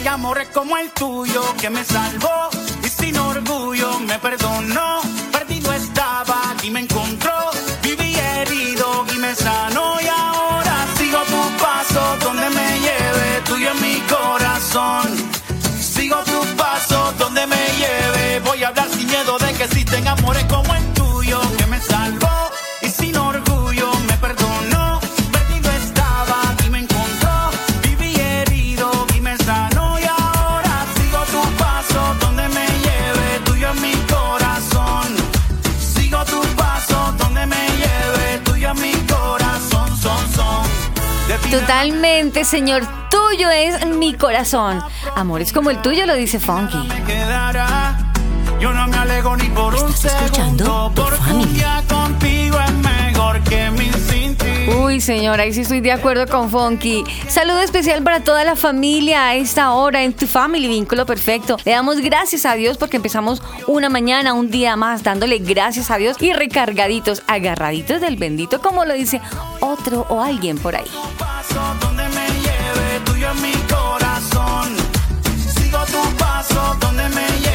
Hay amores como el tuyo que me salvó y sin orgullo me perdonó. Perdido estaba y me encontró. Viví herido y me sanó y ahora sigo tu paso donde me lleve, tuyo en mi corazón. Sigo tu paso donde me lleve. Voy a hablar sin miedo de que existen amores como el tuyo Totalmente, Señor, tuyo es mi corazón. Amores como el tuyo lo dice Funky. me quedará. Yo no me alego ni por un ¿Estás escuchando porque un día contigo es mejor que mil sin ti. Uy, señora, ahí sí estoy de acuerdo con Funky. Saludo especial para toda la familia a esta hora en tu family, vínculo perfecto. Le damos gracias a Dios porque empezamos una mañana, un día más, dándole gracias a Dios y recargaditos, agarraditos del bendito, como lo dice otro o alguien por ahí. paso donde me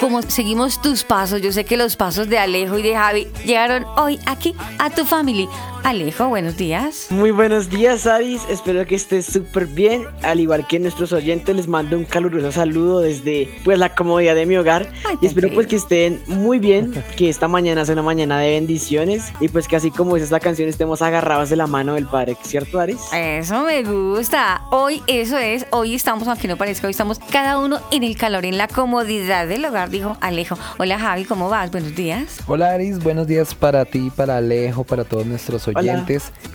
Como seguimos tus pasos, yo sé que los pasos de Alejo y de Javi llegaron hoy aquí a tu family. Alejo, buenos días. Muy buenos días, Aris. Espero que estés súper bien. Al igual que nuestros oyentes, les mando un caluroso saludo desde pues la comodidad de mi hogar. Ay, y espero pues que estén muy bien, que esta mañana sea una mañana de bendiciones y pues que así como es esta canción estemos agarrados de la mano del Padre, ¿cierto, Aris? Eso me gusta. Hoy eso es, hoy estamos, aunque no parezca, hoy estamos cada uno en el calor, en la comodidad del hogar, dijo Alejo. Hola Javi, ¿cómo vas? Buenos días. Hola Aris, buenos días para ti, para Alejo, para todos nuestros oyentes.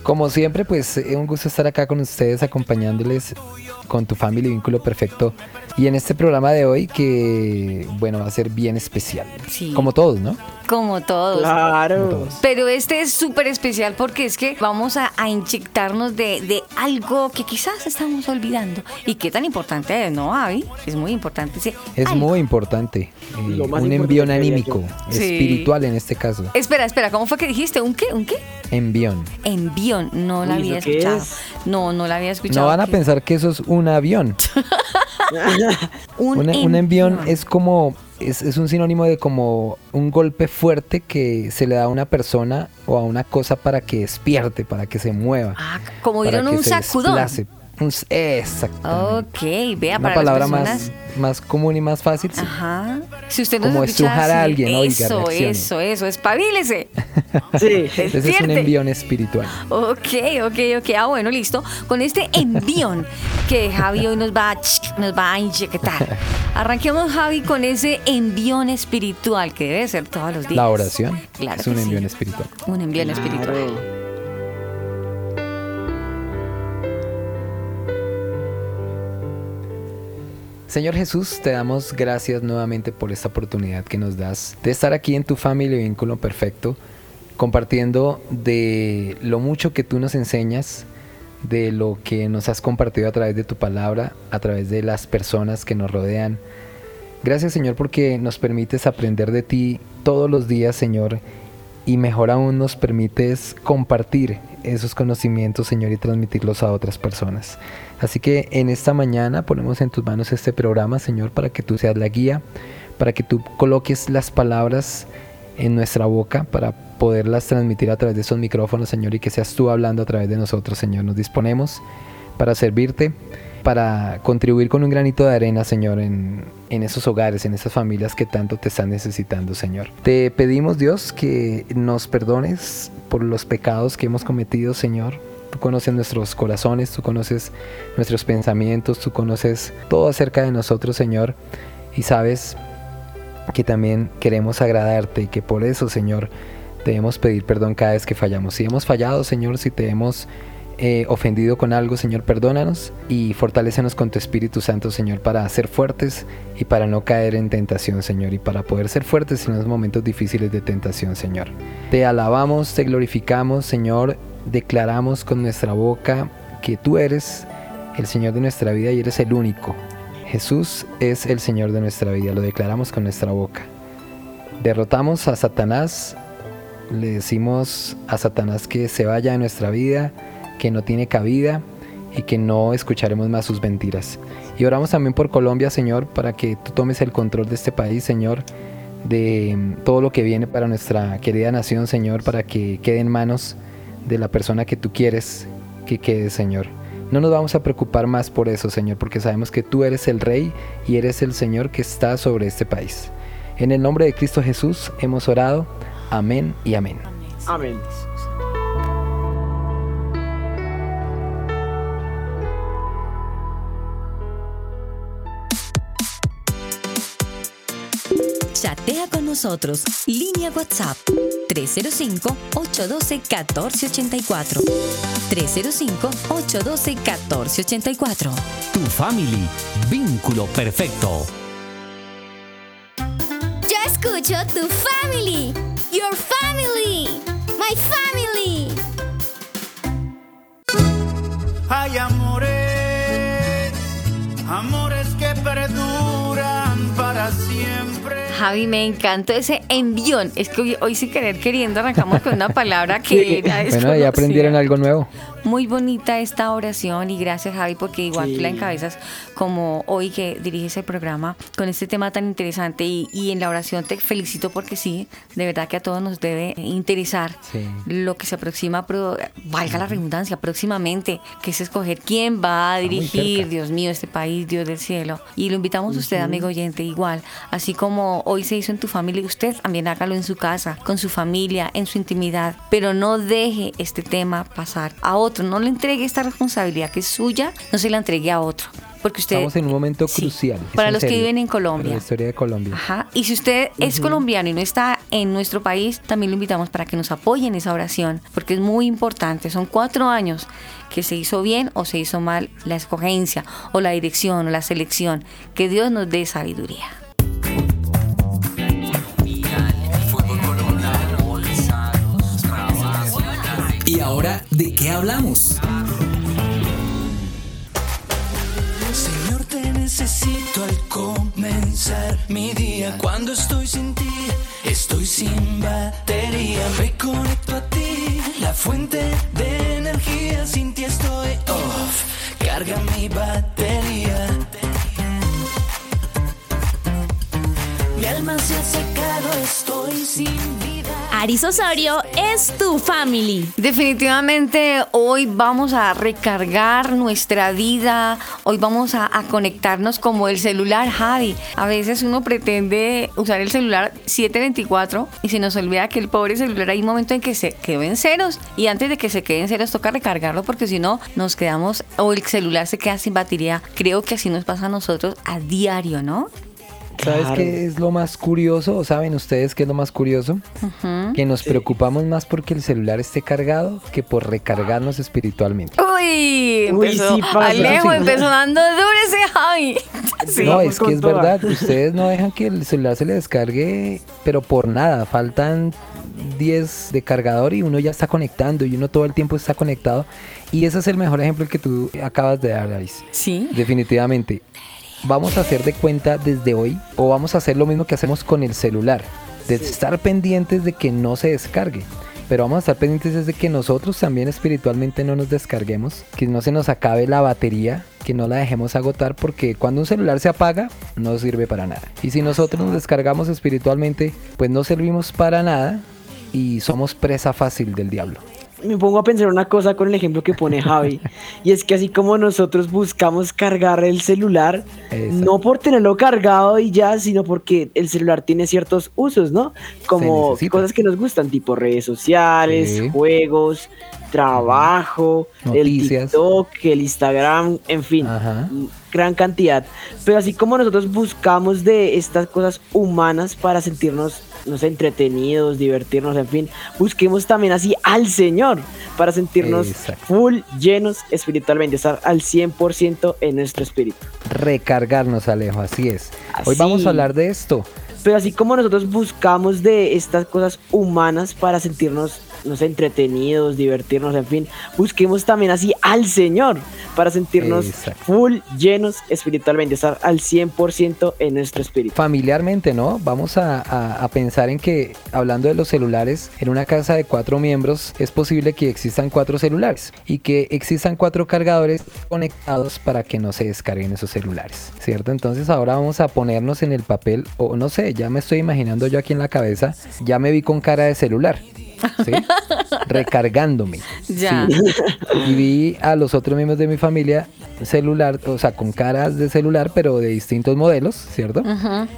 Como siempre, pues es un gusto estar acá con ustedes acompañándoles con tu familia y vínculo perfecto. Y en este programa de hoy que, bueno, va a ser bien especial. Sí. Como todos, ¿no? Como todos. Como Claro. todos. Pero este es súper especial porque es que vamos a, a inyectarnos de, de algo que quizás estamos olvidando. ¿Y qué tan importante es, no, Javi? Es muy importante ese Es algo. muy importante. eh, Lo más un importante envión anímico, Sí. espiritual en este caso. Espera, espera, ¿cómo fue que dijiste? ¿Un qué? ¿Un qué? Envión. Envión. No la había ¿eso qué escuchado. es? No, no la había escuchado. No van a pensar que eso es un avión. Un, Un, un envión es como, es, es un sinónimo de como un golpe fuerte que se le da a una persona o a una cosa para que despierte, para que se mueva. Ah, como dieron un sacudón. desplace. Un s- exactamente. Ok, vea, Una para palabra las personas. más, más común y más fácil. sí. Ajá. Si usted no Como escucha estrujar a alguien, oiga, Eso, eso, eso, espabilese. Sí. Ese es un envión espiritual. Ok, ok, ok. Ah, bueno, listo. Con este envión que Javi hoy nos va a, nos va a inyectar. Arranquemos, Javi, con ese envión espiritual que debe ser todos los días. La oración Claro es un que sí. envión espiritual. Un envión espiritual. Señor Jesús, te damos gracias nuevamente por esta oportunidad que nos das de estar aquí en tu familia y vínculo perfecto, compartiendo de lo mucho que tú nos enseñas, de lo que nos has compartido a través de tu palabra, a través de las personas que nos rodean. Gracias Señor porque nos permites aprender de ti todos los días, Señor, y mejor aún nos permites compartir esos conocimientos, Señor, y transmitirlos a otras personas. Así que en esta mañana ponemos en tus manos este programa, Señor, para que tú seas la guía, para que tú coloques las palabras en nuestra boca para poderlas transmitir a través de esos micrófonos, Señor, y que seas tú hablando a través de nosotros, Señor. Nos disponemos para servirte para contribuir con un granito de arena, Señor, en, esos hogares, en esas familias que tanto te están necesitando, Señor. Te pedimos, Dios, que nos perdones por los pecados que hemos cometido, Señor. Tú conoces nuestros corazones, tú conoces nuestros pensamientos, tú conoces todo acerca de nosotros, Señor. Y sabes que también queremos agradarte y que por eso, Señor, debemos pedir perdón cada vez que fallamos. Si hemos fallado, Señor, si te hemos eh, ofendido con algo, Señor, perdónanos y fortalécenos con tu Espíritu Santo, Señor, para ser fuertes y para no caer en tentación, Señor, y para poder ser fuertes en los momentos difíciles de tentación, Señor. Te alabamos, te glorificamos, Señor, declaramos con nuestra boca que tú eres el Señor de nuestra vida y eres el único. Jesús es el Señor de nuestra vida, lo declaramos con nuestra boca. Derrotamos a Satanás, le decimos a Satanás que se vaya de nuestra vida, que no tiene cabida y que no escucharemos más sus mentiras. Y oramos también por Colombia, Señor, para que tú tomes el control de este país, Señor, de mm, todo lo que viene para nuestra querida nación, Señor, para que quede en manos de la persona que tú quieres que quede, Señor. No nos vamos a preocupar más por eso, Señor, porque sabemos que tú eres el Rey y eres el Señor que está sobre este país. En el nombre de Cristo Jesús hemos orado. Amén y amén. Amén. Chatea con nosotros. Línea WhatsApp 305-812-1484. 305-812-1484. Tu family, vínculo perfecto. Yo escucho tu family. Your family. My family. Hay amores, amores que perduran para siempre. Javi, me encantó ese envión. Es que hoy, hoy sin querer queriendo arrancamos con una palabra que Sí. era Bueno, ya aprendieron algo nuevo. Muy bonita esta oración y gracias Javi porque igual tú la Sí. encabezas como hoy que diriges el programa con este tema tan interesante y, y en la oración te felicito porque sí, de verdad que a todos nos debe interesar Sí. lo que se aproxima, pro- valga la redundancia, próximamente, que es escoger quién va a dirigir. Dios mío, este país, Dios del cielo. Y lo invitamos a usted, amigo oyente, igual, así como hoy se hizo en tu familia, usted también hágalo en su casa, con su familia, en su intimidad, pero no deje este tema pasar a otro, no le entregue esta responsabilidad que es suya, no se la entregue a otro. Porque usted, Estamos en un momento crucial. para los que viven en Colombia. La historia de Colombia. Ajá. Y si usted es colombiano y no está en nuestro país, también lo invitamos para que nos apoye en esa oración, porque es muy importante. Son cuatro años que se hizo bien o se hizo mal la escogencia o la dirección o la selección. Que Dios nos dé sabiduría. Ahora de qué hablamos? Señor, te necesito al comenzar mi día. Cuando estoy sin ti, estoy sin batería. Me conecto a ti, la fuente de energía. Sin ti estoy off. Carga mi batería. Mi alma se ha secado, estoy sin vida. Aris Osorio es tu family. Definitivamente hoy vamos a recargar nuestra vida, hoy vamos a, a conectarnos como el celular, Javi. A veces uno pretende usar el celular 724 y se nos olvida que el pobre celular hay un momento en que se quedó en ceros y antes de que se quede en ceros toca recargarlo porque si no nos quedamos o el celular se queda sin batería. Creo que así nos pasa a nosotros a diario, ¿no? ¿Sabes qué es lo más curioso? ¿O saben ustedes qué es lo más curioso? Que nos preocupamos más porque el celular esté cargado que por recargarnos espiritualmente. Uy, Uy, empezó, sí pasa. Alejo Sí. empezó dando duro ese Javi. Sí. no, es que es toda. verdad, ustedes no dejan que el celular se le descargue, pero por nada, faltan 10 de cargador y uno ya está conectando y uno todo el tiempo está conectado. Y ese es el mejor ejemplo que tú acabas de dar, Alice. Sí. Definitivamente. Vamos a hacer de cuenta desde hoy o vamos a hacer lo mismo que hacemos con el celular, de estar pendientes de que no se descargue. Pero vamos a estar pendientes desde que nosotros también espiritualmente no nos descarguemos, que no se nos acabe la batería, que no la dejemos agotar, porque cuando un celular se apaga, no sirve para nada. Y si nosotros nos descargamos espiritualmente, pues no servimos para nada y somos presa fácil del diablo. Me pongo a pensar una cosa con el ejemplo que pone Javi. y es que así como nosotros buscamos cargar el celular, Exacto. no por tenerlo cargado y ya, sino porque el celular tiene ciertos usos, ¿no? Como cosas que nos gustan, tipo redes sociales, Sí. juegos, trabajo, Noticias. el TikTok, el Instagram, en fin Ajá. gran cantidad. Pero así como nosotros buscamos de estas cosas humanas para sentirnos, no sé, entretenidos, divertirnos, en fin, busquemos también así al Señor para sentirnos Exacto. full, llenos espiritualmente, estar al 100% en nuestro espíritu. Recargarnos, Alejo, así es. Hoy vamos a hablar de esto. Pero así como nosotros buscamos de estas cosas humanas para sentirnos, no sé, entretenidos, divertirnos, en fin, busquemos también así al Señor para sentirnos Exacto. full, llenos espiritualmente, estar al 100% en nuestro espíritu. Familiarmente, ¿no? Vamos a, a- a pensar en que, hablando de los celulares, en una casa de cuatro miembros es posible que existan cuatro celulares y que existan cuatro cargadores conectados para que no se descarguen esos celulares, ¿cierto? Entonces ahora vamos a ponernos en el papel, o no sé, ya me estoy imaginando yo aquí en la cabeza, ya me vi con cara de celular. ¿Sí? Recargándome. Ya. y vi a los otros miembros de mi familia celular, o sea, con caras de celular, pero de distintos modelos, ¿cierto?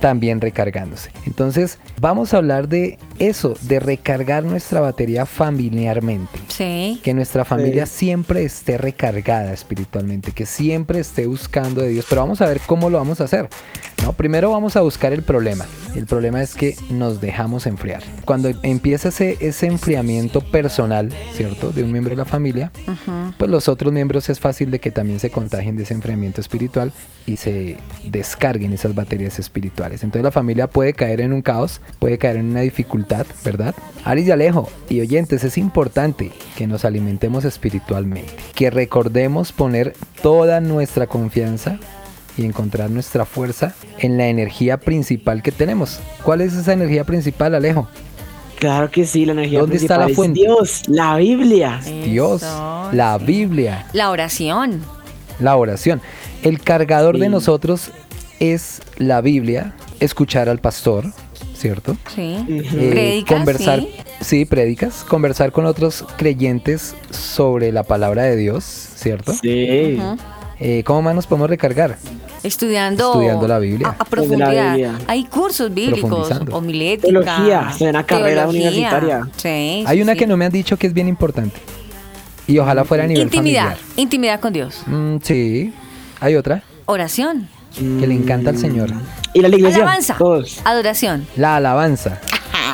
También recargándose. Entonces, vamos a hablar de eso, de recargar nuestra batería familiarmente. Sí. Que nuestra familia siempre esté recargada espiritualmente, que siempre esté buscando de Dios. Pero vamos a ver cómo lo vamos a hacer. ¿no? Primero vamos a buscar el problema. El problema es que nos dejamos enfriar. Cuando empieza ese, ese enfriamiento personal, ¿cierto? De un miembro de la familia, pues los otros miembros es fácil de que también se contagien de ese enfriamiento espiritual y se descarguen esas baterías espirituales. Entonces la familia puede caer en un caos, puede caer en una dificultad, ¿verdad? Aris y Alejo y oyentes, es importante que nos alimentemos espiritualmente, que recordemos poner toda nuestra confianza y encontrar nuestra fuerza en la energía principal que tenemos. ¿Cuál es esa energía principal, Alejo? Claro que sí, la energía ¿Dónde está la es fuente? Dios, la Biblia. Dios, Eso, la sí. Biblia, La oración. la oración. El cargador de nosotros es la Biblia, escuchar al pastor, ¿cierto? Sí. Ujú. Eh, Prédicas, conversar, sí. sí, prédicas, conversar con otros creyentes sobre la palabra de Dios, ¿cierto? Sí. Eh, ¿Cómo más nos podemos recargar? Estudiando, Estudiando la Biblia. A, a profundidad. Biblia. Hay cursos bíblicos, homilética. Teología, una carrera teología. universitaria. Sí. Hay sí, una sí. que no me han dicho que es bien importante. Y ojalá fuera a nivel Intimidad. familiar. Intimidad con Dios. Mm, sí. Hay otra Oración. que le encanta al Señor. ¿Y la iglesia? Alabanza. Todos. Adoración. La alabanza.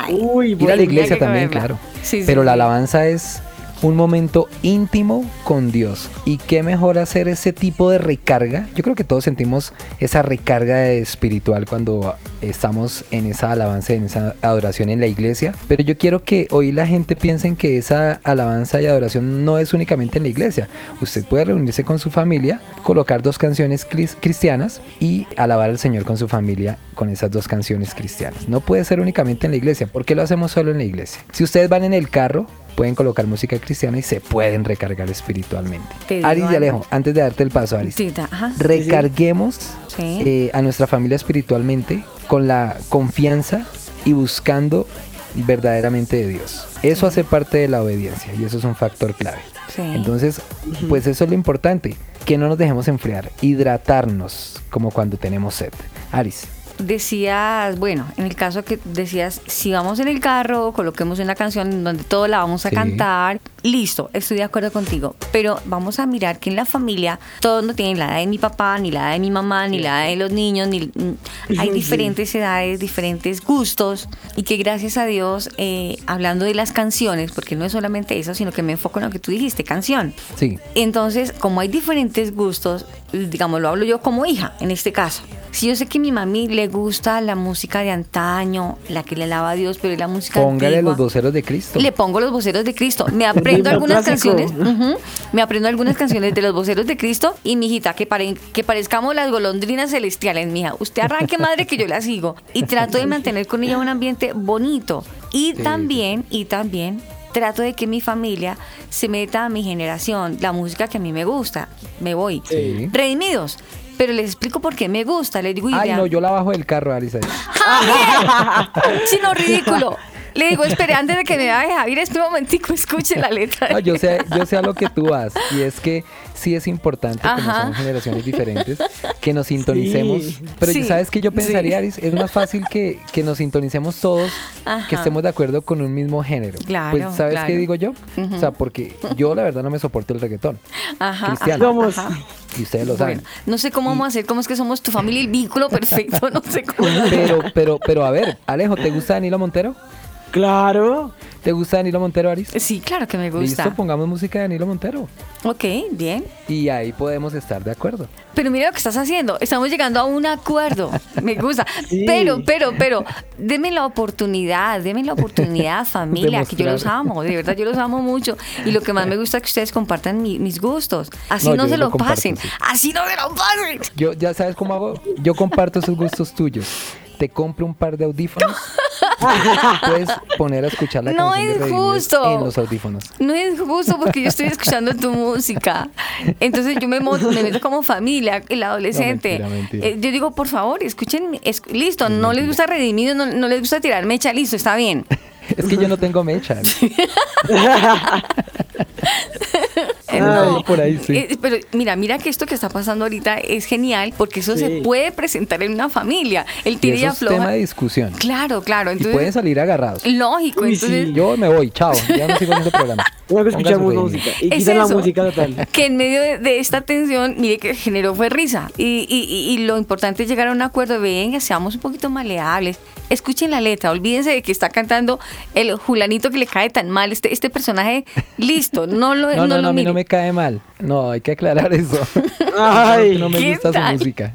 Uy, Ir a la iglesia también, comerla. claro. Sí, sí, Pero la alabanza es un momento íntimo con Dios. Y qué mejor hacer ese tipo de recarga. Yo creo que todos sentimos esa recarga espiritual cuando estamos en esa alabanza, en esa adoración en la iglesia. Pero yo quiero que hoy la gente piense que esa alabanza y adoración no es únicamente en la iglesia. Usted puede reunirse con su familia, colocar dos canciones cris- cristianas y alabar al Señor con su familia con esas dos canciones cristianas. No puede ser únicamente en la iglesia. ¿Por qué lo hacemos solo en la iglesia? Si ustedes van en el carro, pueden colocar música cristiana y se pueden recargar espiritualmente. Aris y. Alejo, antes de darte el paso, Aris, ajá. recarguemos Sí. eh, a nuestra familia espiritualmente con la confianza y buscando verdaderamente de Dios. Eso hace parte de la obediencia y eso es un factor clave. Sí. Entonces, pues eso es lo importante, que no nos dejemos enfriar, hidratarnos como cuando tenemos sed. Aris. Decías, bueno, en el caso que decías, si vamos en el carro, coloquemos una canción donde todo la vamos a Sí. cantar, listo, estoy de acuerdo contigo, pero vamos a mirar que en la familia todos no tienen la edad de mi papá, ni la edad de mi mamá, ni la edad de los niños, ni mm, hay diferentes edades, diferentes gustos y que gracias a Dios, eh, hablando de las canciones, porque no es solamente eso, sino que me enfoco en lo que tú dijiste, canción. Sí. Entonces, como hay diferentes gustos, digamos, lo hablo yo como hija, en este caso. Si yo sé que mi mami le gusta la música de antaño, la que le alaba a Dios, pero es la música Póngale antigua, los voceros de Cristo. Le pongo los voceros de Cristo. Me aprendo algunas clásico. canciones. me aprendo algunas canciones de los voceros de Cristo. Y mi hijita, que, pare- que parezcamos las golondrinas celestiales, mija. Usted arranque, madre, que yo la sigo. Y trato de mantener con ella un ambiente bonito. Y Sí, también, y también trato de que mi familia se meta a mi generación, la música que a mí me gusta. Me voy. Sí. Redimidos. Pero les explico por qué me gusta. Les digo, y Ay, no, yo la bajo del carro, Aris. ahí. sino ridículo. Le digo, espere, antes de que me vaya Javier, un momentico, escuche la letra. No, yo sé, yo sé a lo que tú vas. Y es que sí es importante, como Ajá. somos generaciones diferentes, que nos sintonicemos. Sí. Pero Sí, ¿sabes qué yo pensaría, sí. Aris? Es más fácil que, que nos sintonicemos todos, Ajá. que estemos de acuerdo con un mismo género. Claro, Pues, ¿sabes claro. qué digo yo? O sea, porque yo la verdad no me soporto el reggaetón. Ajá, Cristiano. Somos. Y ustedes lo saben. Bueno, no sé cómo vamos a hacer, cómo es que somos tu familia y el vínculo perfecto, no sé cómo. Pero, pero, pero a ver, Alejo, ¿te gusta Danilo Montero? Claro. ¿Te gusta Danilo Montero, Aris? Sí, claro que me gusta. Listo, pongamos música de Danilo Montero. Ok, bien. Y ahí podemos estar de acuerdo. Pero mira lo que estás haciendo. Estamos llegando a un acuerdo. Me gusta. Sí. Pero, pero, pero, deme la oportunidad, deme la oportunidad, familia, que yo los amo. De verdad, yo los amo mucho. Y lo que más me gusta es que ustedes compartan mi- mis gustos. Así No, se lo lo comparto, pasen. sí. Así no se lo pasen. Yo, ya sabes cómo hago. Yo comparto esos gustos tuyos. Te compro un par de audífonos. Puedes poner a escuchar la No canción es justo. en los audífonos. No es justo porque yo estoy escuchando tu música. Entonces yo me, me meto como familia, el adolescente. No, mentira, mentira. Eh, yo digo, por favor, escuchen, es- listo, no les gusta Redimido, no, no les gusta tirar mecha, listo, está bien. Es que yo no tengo mecha. Por ahí sí. Eh, pero mira, mira que esto que está pasando ahorita es genial porque eso se puede presentar en una familia. El Y tira y eso es tema afloja. de discusión. Claro, claro. Y Entonces, pueden salir agarrados. lógico. Uy, entonces, sí. Yo me voy, chao. Ya no sigo en este programa. Ponga escuchamos su música. Y Es quitan la música total. que en medio de, de esta tensión, mire que generó fue risa. Y, y- y- y lo importante es llegar a un acuerdo. Venga, seamos un poquito maleables. Escuchen la letra. Olvídense de que está cantando el Julanito que le cae tan mal. Este, este personaje, listo. No lo, No, no, lo no, a mí no me cae mal. No, hay que aclarar eso. Ay. no me ¿qué gusta tal? su música.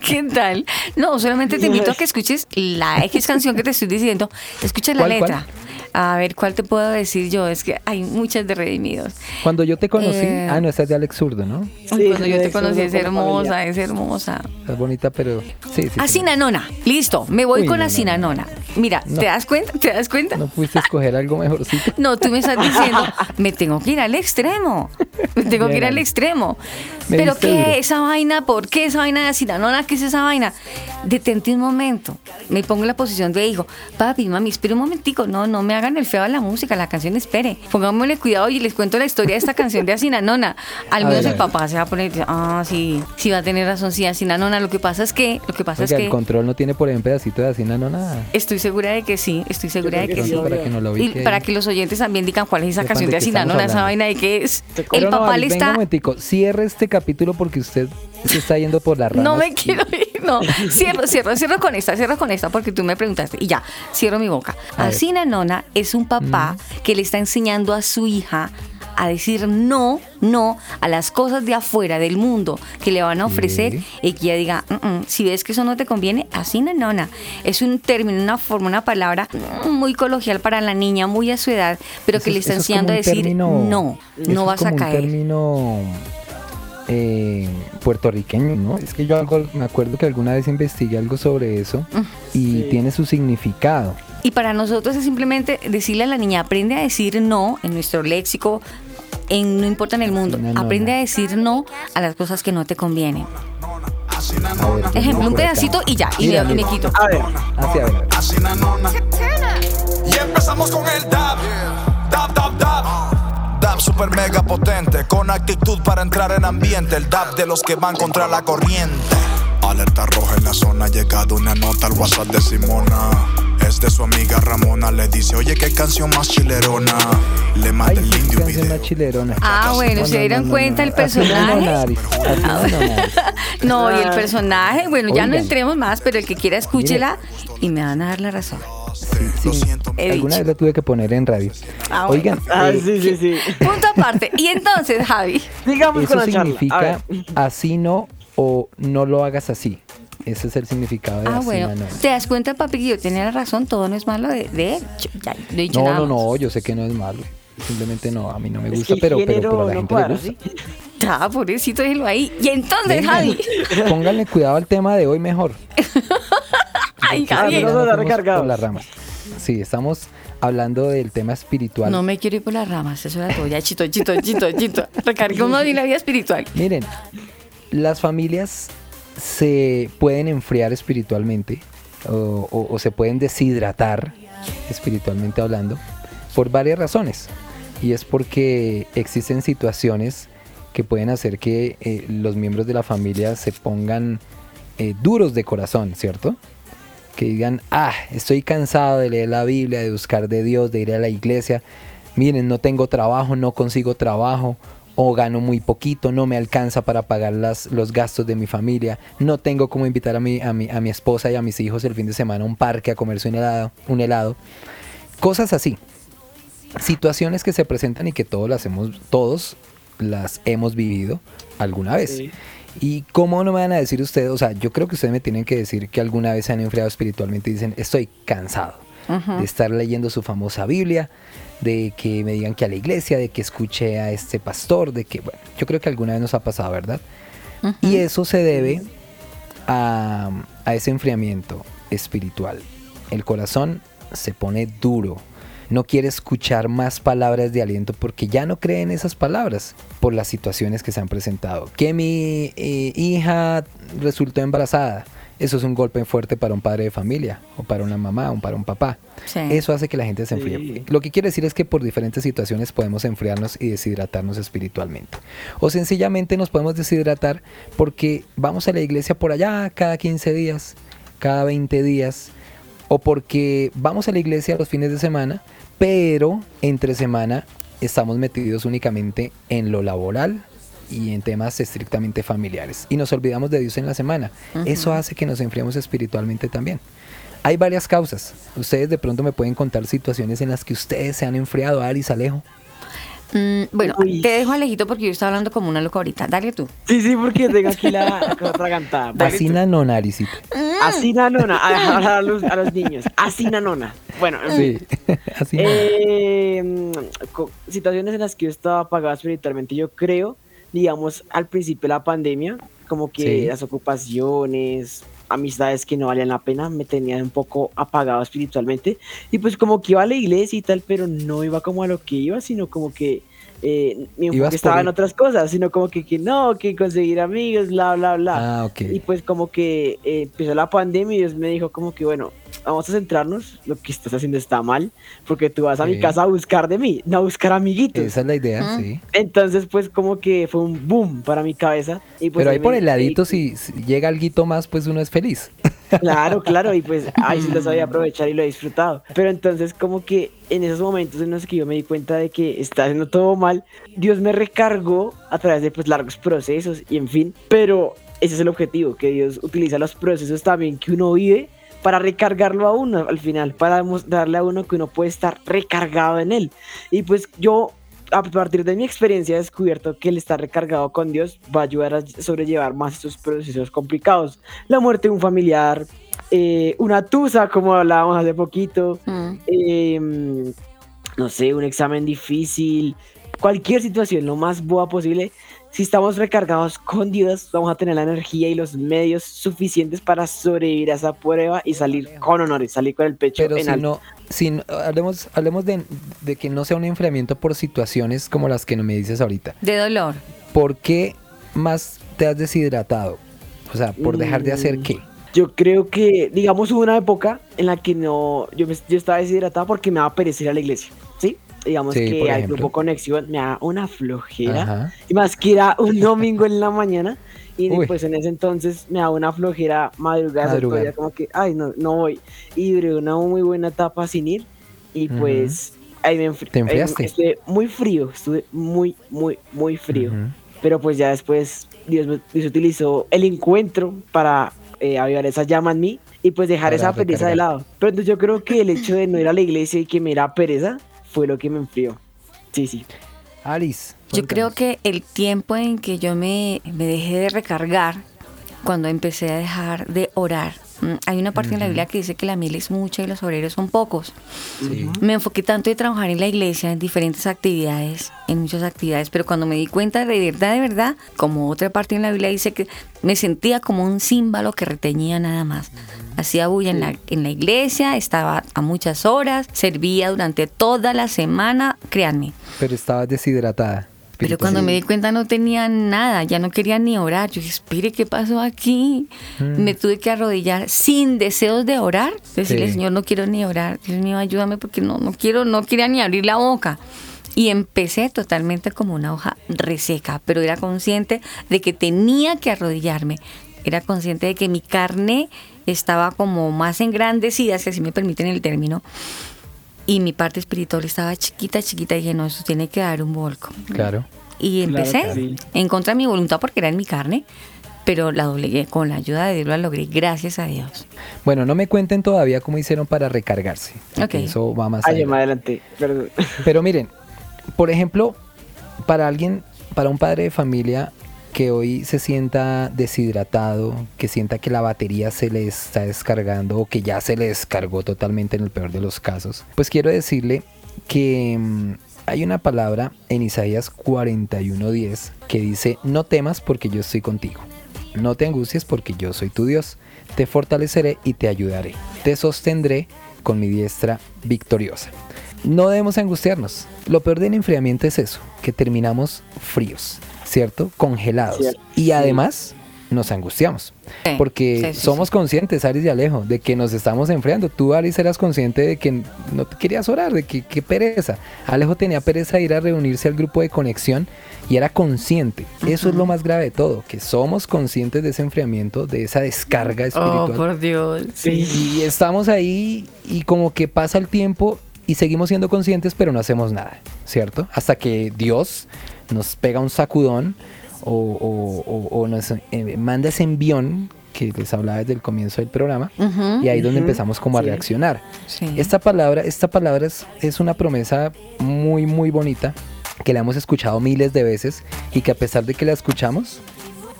¿Qué tal? No, solamente te invito a que escuches la X canción que te estoy diciendo. Escucha la ¿Cuál, letra. A ver, ¿cuál te puedo decir yo? Es que hay muchas de redimidos. Cuando yo te conocí, Eh. ah, no, esa es de Alex Zurdo, ¿no? Uy, Cuando yo te conocí es hermosa, es hermosa. Es bonita, pero sí, sí. sí. Asinanona, listo, me voy Uy, con no, no, Asinanona. Mira, No. ¿te das cuenta? ¿Te das cuenta? No pudiste escoger algo mejorcito. No, tú me estás diciendo, me tengo que ir al extremo. Me tengo que ir al extremo. Pero ¿qué duro. esa vaina? ¿Por qué esa vaina de Asinanona? ¿Qué es esa vaina? Detente un momento. Me pongo en la posición de hijo. Papi, mami, espere un momentico. No, no me hagan el feo a la música, la canción espere. Pongámosle cuidado y les cuento la historia de esta canción de Asinanona. Al menos ver, el papá se va a poner, ah, sí, sí va a tener razón, sí, Asinanona. Lo que pasa es que, lo que pasa Oiga, es el que... control no tiene por ahí un pedacito de asina, no nada. Estoy segura de que sí, estoy segura de que que sí. Para que no lo Y ubique para ahí. que los oyentes también digan cuál es esa canción de qué Asinanona, esa vaina de que es. El papá le Venga un está. momentico, cierre este capítulo porque usted se está yendo por las ramas. No me quiero ir, no. Cierro, cierro, cierro con esta, cierro con esta porque tú me preguntaste. Y ya, cierro mi boca. A ver. Asinanona es un papá que le está enseñando a su hija a decir no, no a las cosas de afuera del mundo que le van a ofrecer Sí. y que ella diga, "Mm, mm, si ves que eso no te conviene, así nona. Es un término, una forma, una palabra mm, muy coloquial para la niña, muy a su edad, pero que le es- está es enseñando a decir término- no, no es vas a como un caer. término eh, puertorriqueño, ¿no? Es que yo algo, me acuerdo que alguna vez investigué algo sobre eso y tiene su significado. Y para nosotros es simplemente decirle a la niña, aprende a decir no en nuestro léxico, en, no importa en el mundo, Sí, no, no, aprende no. a decir no a las cosas que no te convienen. Ver, Ejemplo, un pedacito y ya, y Mira, me, quito. A ver. Hacia ver. Y empezamos con el dab. Dab, dab, dab. Super mega potente, con actitud para entrar en ambiente. El dab de los que van contra la corriente. Alerta roja en la zona, ha llegado una nota al WhatsApp de Simona. Es de su amiga Ramona, le dice, oye, qué canción más chilerona. Le manda el sí, link de un canción video. más chilerona. Ah, bueno, No, ¿se dieron no, no, cuenta no. el personaje? Así no, y el personaje, bueno, ya no entremos más, pero el que quiera escúchela y me van a dar la razón. Sí, sí. He Alguna dicho. vez lo tuve que poner en radio. Ah, bueno. Oigan, Ah, eh, sí, sí, sí. Punto aparte. Y entonces, Javi, Digamos con eso la charla. A significa así no o no lo hagas así. Ese es el significado de ah, así bueno, no. te das cuenta, papi, que yo tenía la razón, todo no es malo de, de él. Ya, no he dicho No, nada no, no, yo sé que no es malo. Simplemente no, a mí no me Es gusta, que pero, pero, pero a la no gente le cuadra, gusta. ¿sí? Ya, pobrecito, déjelo ahí. Y entonces, Venga, Javi. Pónganle cuidado al tema de hoy mejor. Ay, Ah, Javi. pero Ya no por las ramas. Sí, estamos hablando del tema espiritual. No me quiero ir por las ramas, eso era todo. Ya, chito, chito, chito, chito. Recarguemos bien la vida espiritual. Miren, las familias se pueden enfriar espiritualmente o, o- o se pueden deshidratar espiritualmente hablando, por varias razones. Y es porque existen situaciones que pueden hacer que eh, los miembros de la familia se pongan eh, duros de corazón, ¿cierto? Que digan, ah, estoy cansado de leer la Biblia, de buscar de Dios, de ir a la iglesia. Miren, no tengo trabajo, no consigo trabajo, o gano muy poquito, no me alcanza para pagar las, los gastos de mi familia, no tengo como invitar a mi, a, mi, a mi esposa y a mis hijos el fin de semana a un parque a comerse un helado, un helado. Cosas así. Situaciones que se presentan y que todos las hemos, todos las hemos vivido alguna vez. Sí. ¿Y cómo no me van a decir ustedes? O sea, yo creo que ustedes me tienen que decir que alguna vez se han enfriado espiritualmente y dicen, estoy cansado de estar leyendo su famosa Biblia, de que me digan que a la iglesia, de que escuche a este pastor, de que, bueno, yo creo que alguna vez nos ha pasado, ¿verdad? Y eso se debe a, a ese enfriamiento espiritual. El corazón se pone duro. No quiere escuchar más palabras de aliento porque ya no cree en esas palabras por las situaciones que se han presentado. Que mi eh, hija resultó embarazada. Eso es un golpe fuerte para un padre de familia, o para una mamá, o para un papá. Sí. Eso hace que la gente se enfríe. Sí. Lo que quiere decir es que por diferentes situaciones podemos enfriarnos y deshidratarnos espiritualmente. O sencillamente nos podemos deshidratar porque vamos a la iglesia por allá cada 15 días, cada 20 días, o porque vamos a la iglesia los fines de semana, pero entre semana estamos metidos únicamente en lo laboral y en temas estrictamente familiares. Y nos olvidamos de Dios en la semana. Eso hace que nos enfriemos espiritualmente también. Hay varias causas. Ustedes de pronto me pueden contar situaciones en las que ustedes se han enfriado, Aris, Alejo. Mm, bueno, Uy. te dejo Alejito porque yo estaba hablando como una loca ahorita. Dale tú. Sí, sí, porque tengo aquí la, la atragantada. Así no, Arisito. Así nanona, a, a los, a los niños. Así nanona. Bueno. Sí, así. Eh, mm, situaciones en las que yo estaba apagado espiritualmente, yo creo, digamos, al principio de la pandemia, como que Sí. las ocupaciones, amistades que no valían la pena, me tenían un poco apagado espiritualmente. Y pues como que iba a la iglesia y tal, pero no iba como a lo que iba, sino como que eh, mi enfoque estaba en otras cosas, sino como que, que no, que conseguir amigos, bla, bla, bla. Ah, ok. Y pues como que eh, empezó la pandemia y Dios me dijo como que bueno, vamos a centrarnos, lo que estás haciendo está mal, porque tú vas a mi Sí. casa a buscar de mí, no a buscar amiguitos. Esa es la idea, sí. Entonces pues como que fue un boom para mi cabeza. Y, pues, Pero ahí por el ladito, y- si, si llega algo más, pues uno es feliz. Claro, claro, y pues ahí sí lo sabía aprovechar y lo he disfrutado. Pero entonces como que en esos momentos en los que yo me di cuenta de que estaba haciendo todo mal, Dios me recargó a través de pues largos procesos y en fin, pero ese es el objetivo, que Dios utiliza los procesos también que uno vive para recargarlo a uno al final, para mostrarle a uno que uno puede estar recargado en él. Y pues yo a partir de mi experiencia he descubierto que el estar recargado con Dios va a ayudar a sobrellevar más estos procesos complicados. La muerte de un familiar, eh, una tusa, como hablábamos hace poquito, Mm. eh, no sé, un examen difícil, cualquier situación, lo más boa posible. Si estamos recargados con Dios, vamos a tener la energía y los medios suficientes para sobrevivir a esa prueba y salir con honores, salir con el pecho Pero en si alto. no, si no- hablemos, hablemos de, de que no sea un enfriamiento por situaciones como las que me dices ahorita. De dolor. ¿Por qué más te has deshidratado? O sea, ¿por dejar de hacer Mm. qué? Yo creo que, digamos, hubo una época en la que no, yo, me- yo estaba deshidratado porque me daba pereza ir a la iglesia. Digamos Sí, que al grupo conexión me da una flojera. Ajá. Y más que era un domingo en la mañana. Y Uy. pues en ese entonces me daba una flojera madrugada. Madrugar. todavía como que, ay, no, no voy. Y duré una muy buena etapa sin ir. Y pues ahí me enfri- ¿Te ahí enfriaste? Estuve muy frío, estuve muy, muy, muy frío. Ujú. Pero pues ya después Dios, me- Dios utilizó el encuentro para eh, avivar esa llama en mí y pues dejar Para esa pereza de recargar. lado. Pero entonces yo creo que el hecho de no ir a la iglesia y que me era pereza fue lo que me enfrió. Sí, sí. Alice. Yo creo que el tiempo en que yo me, me dejé de recargar, cuando empecé a dejar de orar, hay una parte en la Biblia que dice que la miel es mucha y los obreros son pocos. Sí. Me enfoqué tanto en trabajar en la iglesia, en diferentes actividades, en muchas actividades, pero cuando me di cuenta de verdad, de verdad, como otra parte en la Biblia dice que me sentía como un címbalo que reteñía nada más. Hacía bulla en la, en la iglesia, estaba a muchas horas, servía durante toda la semana, créanme. Pero estabas deshidratada. Pero cuando me di cuenta no tenía nada, ya no quería ni orar. Yo dije, espere, ¿qué pasó aquí? Mm. Me tuve que arrodillar sin deseos de orar. Decirle, Sí. Señor, no quiero ni orar. Dios mío, ayúdame porque no, no quiero, no quería ni abrir la boca. Y empecé totalmente como una hoja reseca, pero era consciente de que tenía que arrodillarme. Era consciente de que mi carne estaba como más engrandecida, si así me permiten el término, y mi parte espiritual estaba chiquita, chiquita, y dije, no, eso tiene que dar un volco. Claro. Y empecé en contra de mi voluntad porque era en mi carne, pero la doblegué. Con la ayuda de Dios la logré, gracias a Dios. Bueno, no me cuenten todavía cómo hicieron para recargarse. Ok. Eso va más Ay, allá. más adelante. Perdón. Pero miren, por ejemplo, para alguien, para un padre de familia que hoy se sienta deshidratado, que sienta que la batería se le está descargando o que ya se le descargó totalmente en el peor de los casos, pues quiero decirle que mm, hay una palabra en Isaías 41:10 que dice, no temas porque yo estoy contigo, no te angusties porque yo soy tu Dios, te fortaleceré y te ayudaré, te sostendré con mi diestra victoriosa. No debemos angustiarnos. Lo peor del enfriamiento es eso, que terminamos fríos, ¿cierto? Congelados. Cierto, Y además nos angustiamos. Sí, Porque sí, sí, somos conscientes, Aris y Alejo, de que nos estamos enfriando. Tú, Aris, eras consciente de que no te querías orar, de que qué pereza. Alejo tenía pereza de ir a reunirse al grupo de conexión y era consciente. Eso es lo más grave de todo, que somos conscientes de ese enfriamiento, de esa descarga espiritual. Oh, por Dios. Y estamos ahí y como que pasa el tiempo y seguimos siendo conscientes, pero no hacemos nada, ¿cierto? Hasta que Dios nos pega un sacudón o, o- o- o nos eh, manda ese envión que les hablaba desde el comienzo del programa Ujú. y ahí es donde Ujú, empezamos como a sí. reaccionar. Sí. Esta palabra, esta palabra es, es una promesa muy, muy bonita que la hemos escuchado miles de veces y que a pesar de que la escuchamos,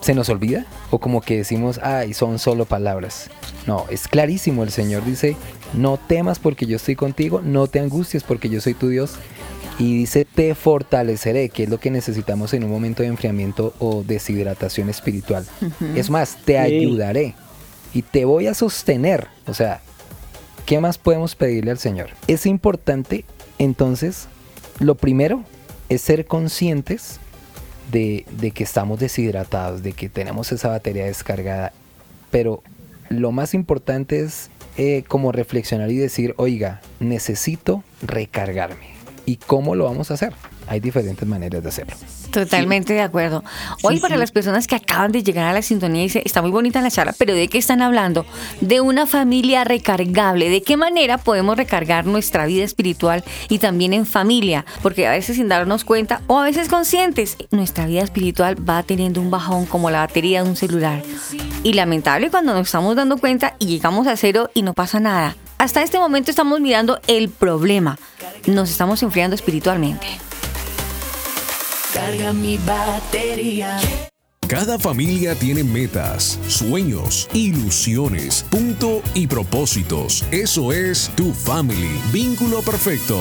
se nos olvida o como que decimos, ay, son solo palabras. No, es clarísimo. El Señor dice, no temas porque yo estoy contigo, no te angusties porque yo soy tu Dios. Y dice, te fortaleceré, que es lo que necesitamos en un momento de enfriamiento o deshidratación espiritual. Es más, te Sí. ayudaré y te voy a sostener. O sea, ¿qué más podemos pedirle al Señor? Es importante, entonces, lo primero es ser conscientes de, de que estamos deshidratados, de que tenemos esa batería descargada. Pero lo más importante es eh, como reflexionar y decir, oiga, necesito recargarme. ¿Y cómo lo vamos a hacer? Hay diferentes maneras de hacerlo. Totalmente de acuerdo. Hoy Sí, para sí. las personas que acaban de llegar a la sintonía dice, está muy bonita la charla, pero ¿de qué están hablando? De una familia recargable. ¿De qué manera podemos recargar nuestra vida espiritual y también en familia? Porque a veces sin darnos cuenta o a veces conscientes, nuestra vida espiritual va teniendo un bajón como la batería de un celular. Y lamentable cuando nos estamos dando cuenta y llegamos a cero y no pasa nada. Hasta este momento estamos mirando el problema. Nos estamos enfriando espiritualmente. Carga mi batería. Cada familia tiene metas, sueños, ilusiones, punto y propósitos. Eso es tu family. Vínculo perfecto.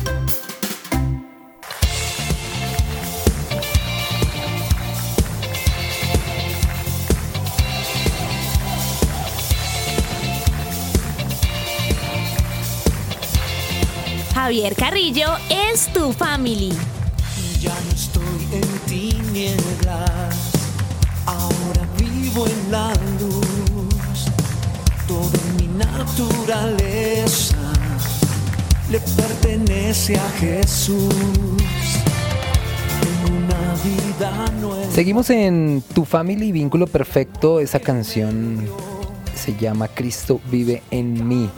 Javier Carrillo es tu family. Ya no estoy en tinieblas, ahora vivo en la luz. Toda mi naturaleza le pertenece a Jesús. Tengo una vida nueva. Seguimos en Tu Family Vínculo Perfecto. Esa canción se llama Cristo vive en mí.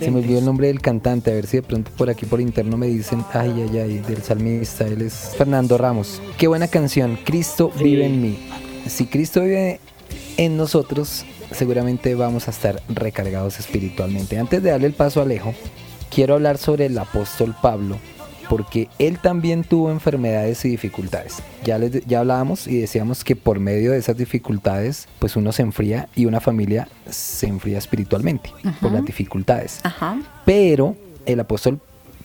Se me olvidó el nombre del cantante, a ver si de pronto por aquí por interno me dicen, ay, ay, ay, del salmista, él es Fernando Ramos. Qué buena canción, Cristo Sí. vive en mí. Si Cristo vive en nosotros, seguramente vamos a estar recargados espiritualmente. Antes de darle el paso a Alejo, quiero hablar sobre el apóstol Pablo porque él también tuvo enfermedades y dificultades. Ya, les, ya hablábamos y decíamos que por medio de esas dificultades, pues uno se enfría y una familia se enfría espiritualmente por las dificultades. Pero el apóstol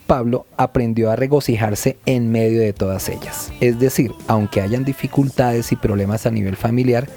Pablo aprendió a regocijarse en medio de todas ellas. Es decir, aunque hayan dificultades y problemas a nivel familiar,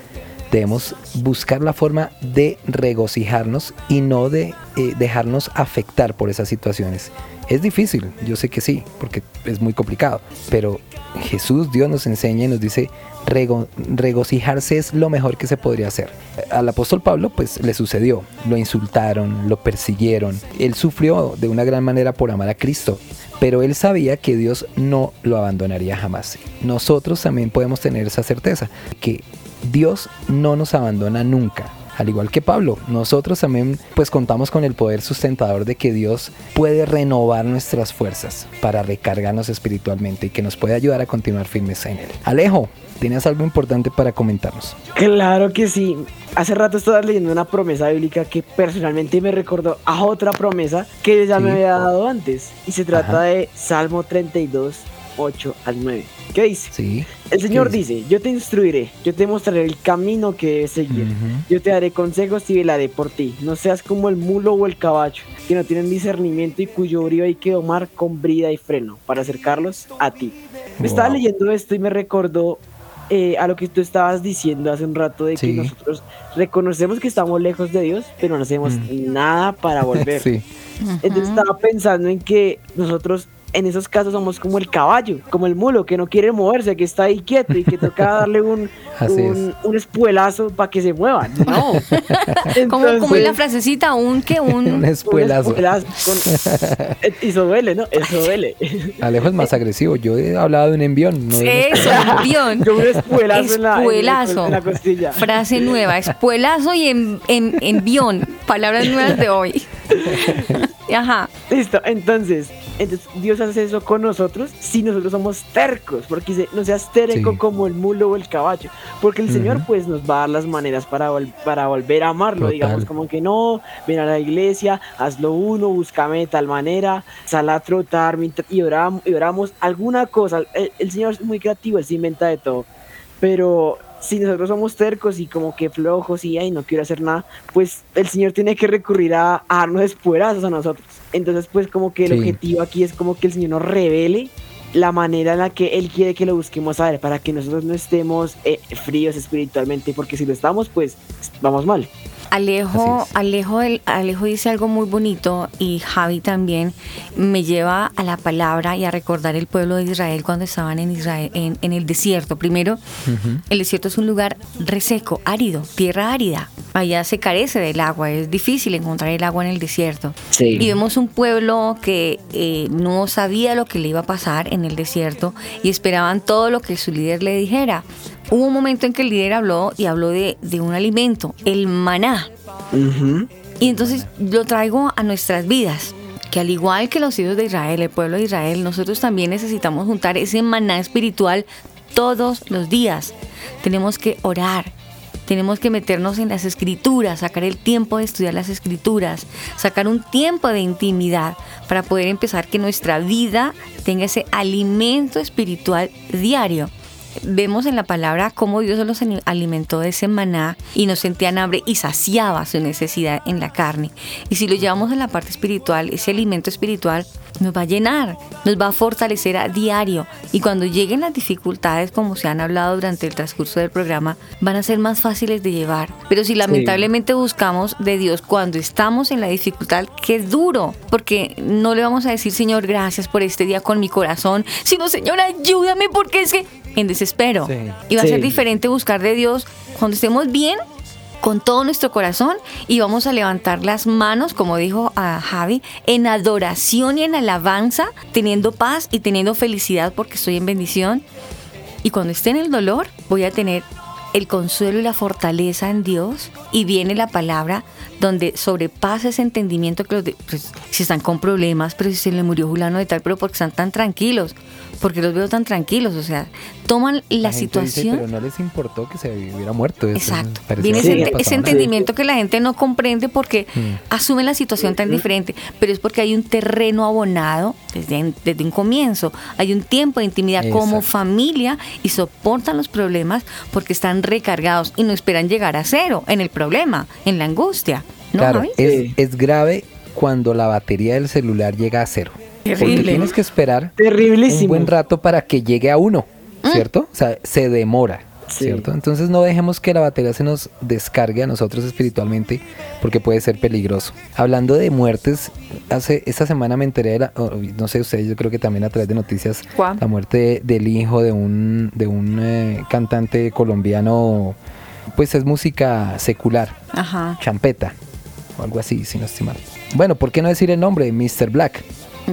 debemos buscar la forma de regocijarnos y no de eh, dejarnos afectar por esas situaciones. Es difícil, yo sé que sí, porque es muy complicado, pero Jesús, Dios nos enseña y nos dice, regocijarse es lo mejor que se podría hacer. Al apóstol Pablo pues le sucedió, lo insultaron, lo persiguieron, él sufrió de una gran manera por amar a Cristo, pero él sabía que Dios no lo abandonaría jamás. Nosotros también podemos tener esa certeza, que Dios no nos abandona nunca. Al igual que Pablo, nosotros también pues contamos con el poder sustentador de que Dios puede renovar nuestras fuerzas para recargarnos espiritualmente y que nos puede ayudar a continuar firmes en Él. Alejo, ¿tienes algo importante para comentarnos? Claro que sí. Hace rato estaba leyendo una promesa bíblica que personalmente me recordó a otra promesa que ya me había dado antes. Y se trata de Salmo 32, 8 al 9. ¿Qué dice? Sí. El Señor dice? yo te instruiré, yo te mostraré el camino que debes seguir, yo te daré consejos y velaré por ti. No seas como el mulo o el caballo, que no tienen discernimiento y cuyo brío hay que domar con brida y freno para acercarlos a ti. Me estaba leyendo esto y me recordó eh, a lo que tú estabas diciendo hace un rato de que nosotros reconocemos que estamos lejos de Dios, pero no hacemos mm. nada para volver. sí. Entonces estaba pensando en que nosotros en esos casos somos como el caballo, como el mulo que no quiere moverse, que está ahí quieto y que toca darle un, un, espuelazo para que se mueva. No. como, como en la frasecita, un que un, un espuelazo. eso duele, ¿no? Eso duele. Alejo es más agresivo. Yo he hablado de un envión. No Eso, envión. Yo un espuelazo, espuelazo. En, la, costilla. Frase nueva, espuelazo y en, en, envión. Palabras nuevas de hoy. Ajá. Listo, entonces, entonces Dios hace eso con nosotros si nosotros somos tercos, porque dice, no seas terco como el mulo o el caballo, porque el Señor pues nos va a dar las maneras para, para volver a amarlo, digamos como que no, ven a la iglesia, hazlo uno, búscame de tal manera, sal a trotar y oramos, y oramos alguna cosa, el, Señor es muy creativo, Él se inventa de todo, pero si nosotros somos tercos y como que flojos y ay, no quiero hacer nada, pues el Señor tiene que recurrir a, a darnos espuerazos a nosotros. Entonces, pues como que el objetivo aquí es como que el Señor nos revele la manera en la que Él quiere que lo busquemos a ver, para que nosotros no estemos eh, fríos espiritualmente, porque si lo estamos, pues vamos mal. Alejo, Alejo, Alejo dice algo muy bonito y Javi también me lleva a la palabra y a recordar el pueblo de Israel cuando estaban en Israel, en, el desierto. Primero, el desierto es un lugar reseco, árido, tierra árida. Allá se carece del agua, es difícil encontrar el agua en el desierto. Y vemos un pueblo que eh, no sabía lo que le iba a pasar en el desierto y esperaban todo lo que su líder le dijera hubo un momento en que el líder habló y habló de, un alimento, el maná. Y entonces lo traigo a nuestras vidas que al igual que los hijos de Israel, el pueblo de Israel, nosotros también necesitamos juntar ese maná espiritual todos los días. Tenemos que orar, tenemos que meternos en las escrituras, sacar el tiempo de estudiar las escrituras, sacar un tiempo de intimidad para poder empezar que nuestra vida tenga ese alimento espiritual diario vemos en la palabra cómo Dios los alimentó de ese maná y nos sentían hambre y saciaba su necesidad en la carne. Y si lo llevamos a la parte espiritual, ese alimento espiritual nos va a llenar, nos va a fortalecer a diario. Y cuando lleguen las dificultades, como se han hablado durante el transcurso del programa, van a ser más fáciles de llevar. Pero si lamentablemente buscamos de Dios cuando estamos en la dificultad, que es duro, porque no le vamos a decir, Señor, gracias por este día con mi corazón, sino, Señor, ayúdame porque es que en desespero. Y va a ser diferente buscar de Dios cuando estemos bien con todo nuestro corazón y vamos a levantar las manos, como dijo a Javi, en adoración y en alabanza, teniendo paz y teniendo felicidad porque estoy en bendición. Y cuando esté en el dolor, voy a tener el consuelo y la fortaleza en Dios y viene la palabra donde sobrepasa ese entendimiento que los de- pues, si están con problemas, pero si se le murió Julano de tal, pero porque están tan tranquilos, porque los veo tan tranquilos, o sea, toman la, dice, situación. pero no les importó que se hubiera muerto. Eso Exacto. Viene ese, entendimiento que la gente no comprende porque Mm. asume la situación tan diferente, pero es porque hay un terreno abonado desde, desde un comienzo. Hay un tiempo de intimidad como familia y soportan los problemas porque están recargados y no esperan llegar a cero en el problema, en la angustia. ¿No, Claro, es, es grave cuando la batería del celular llega a cero. Porque Terrible. tienes que esperar un buen rato para que llegue a uno, Mm. ¿cierto? O sea, se demora, Sí. ¿cierto? Entonces no dejemos que la batería se nos descargue a nosotros espiritualmente porque puede ser peligroso. Hablando de muertes, hace esta semana me enteré de la, oh, no sé ustedes, yo creo que también a través de noticias, ¿Cuál? la muerte del hijo de un, de un eh, cantante colombiano, pues es música secular, Ajá. champeta o algo así, si no estoy mal. Bueno, ¿por qué no decir el nombre? Mr. Black.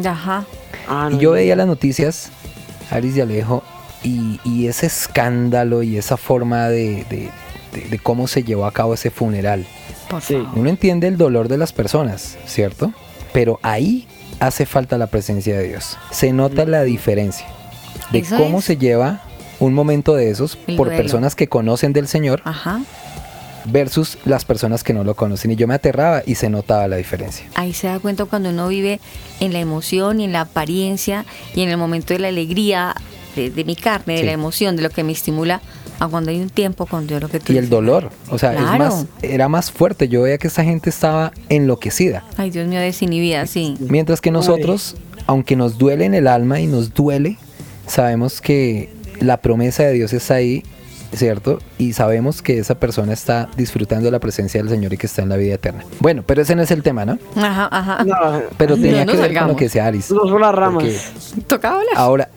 Ajá. Ah, Y no, yo no. veía las noticias, Aris y Alejo, y, y ese escándalo y esa forma de, de- de- de cómo se llevó a cabo ese funeral. Por Sí. favor. Uno entiende el dolor de las personas, ¿cierto? Pero ahí hace falta la presencia de Dios. Se nota la diferencia de Eso cómo es. se lleva un momento de esos El por duelo. personas que conocen del Señor Ajá. versus las personas que no lo conocen. Y yo me aterraba y se notaba la diferencia. Ahí se da cuenta cuando uno vive en la emoción y en la apariencia y en el momento de la alegría de, de mi carne, de la emoción, de lo que me estimula, a cuando hay un tiempo con Dios lo que tú Y el dolor, o sea, es Claro. más, era más fuerte. Yo veía que esta gente estaba enloquecida. Ay, Dios mío, desinhibida, sí. Mientras que nosotros, aunque nos duele en el alma y nos duele, sabemos que la promesa de Dios está ahí, ¿cierto? Y sabemos que esa persona está disfrutando de la presencia del Señor y que está en la vida eterna. Bueno, pero ese no es el tema, ¿no? Ajá, ajá. No, Pero tenía no que ver con lo que decía Aris. no son las ramas. Tocaba hablar. Ahora,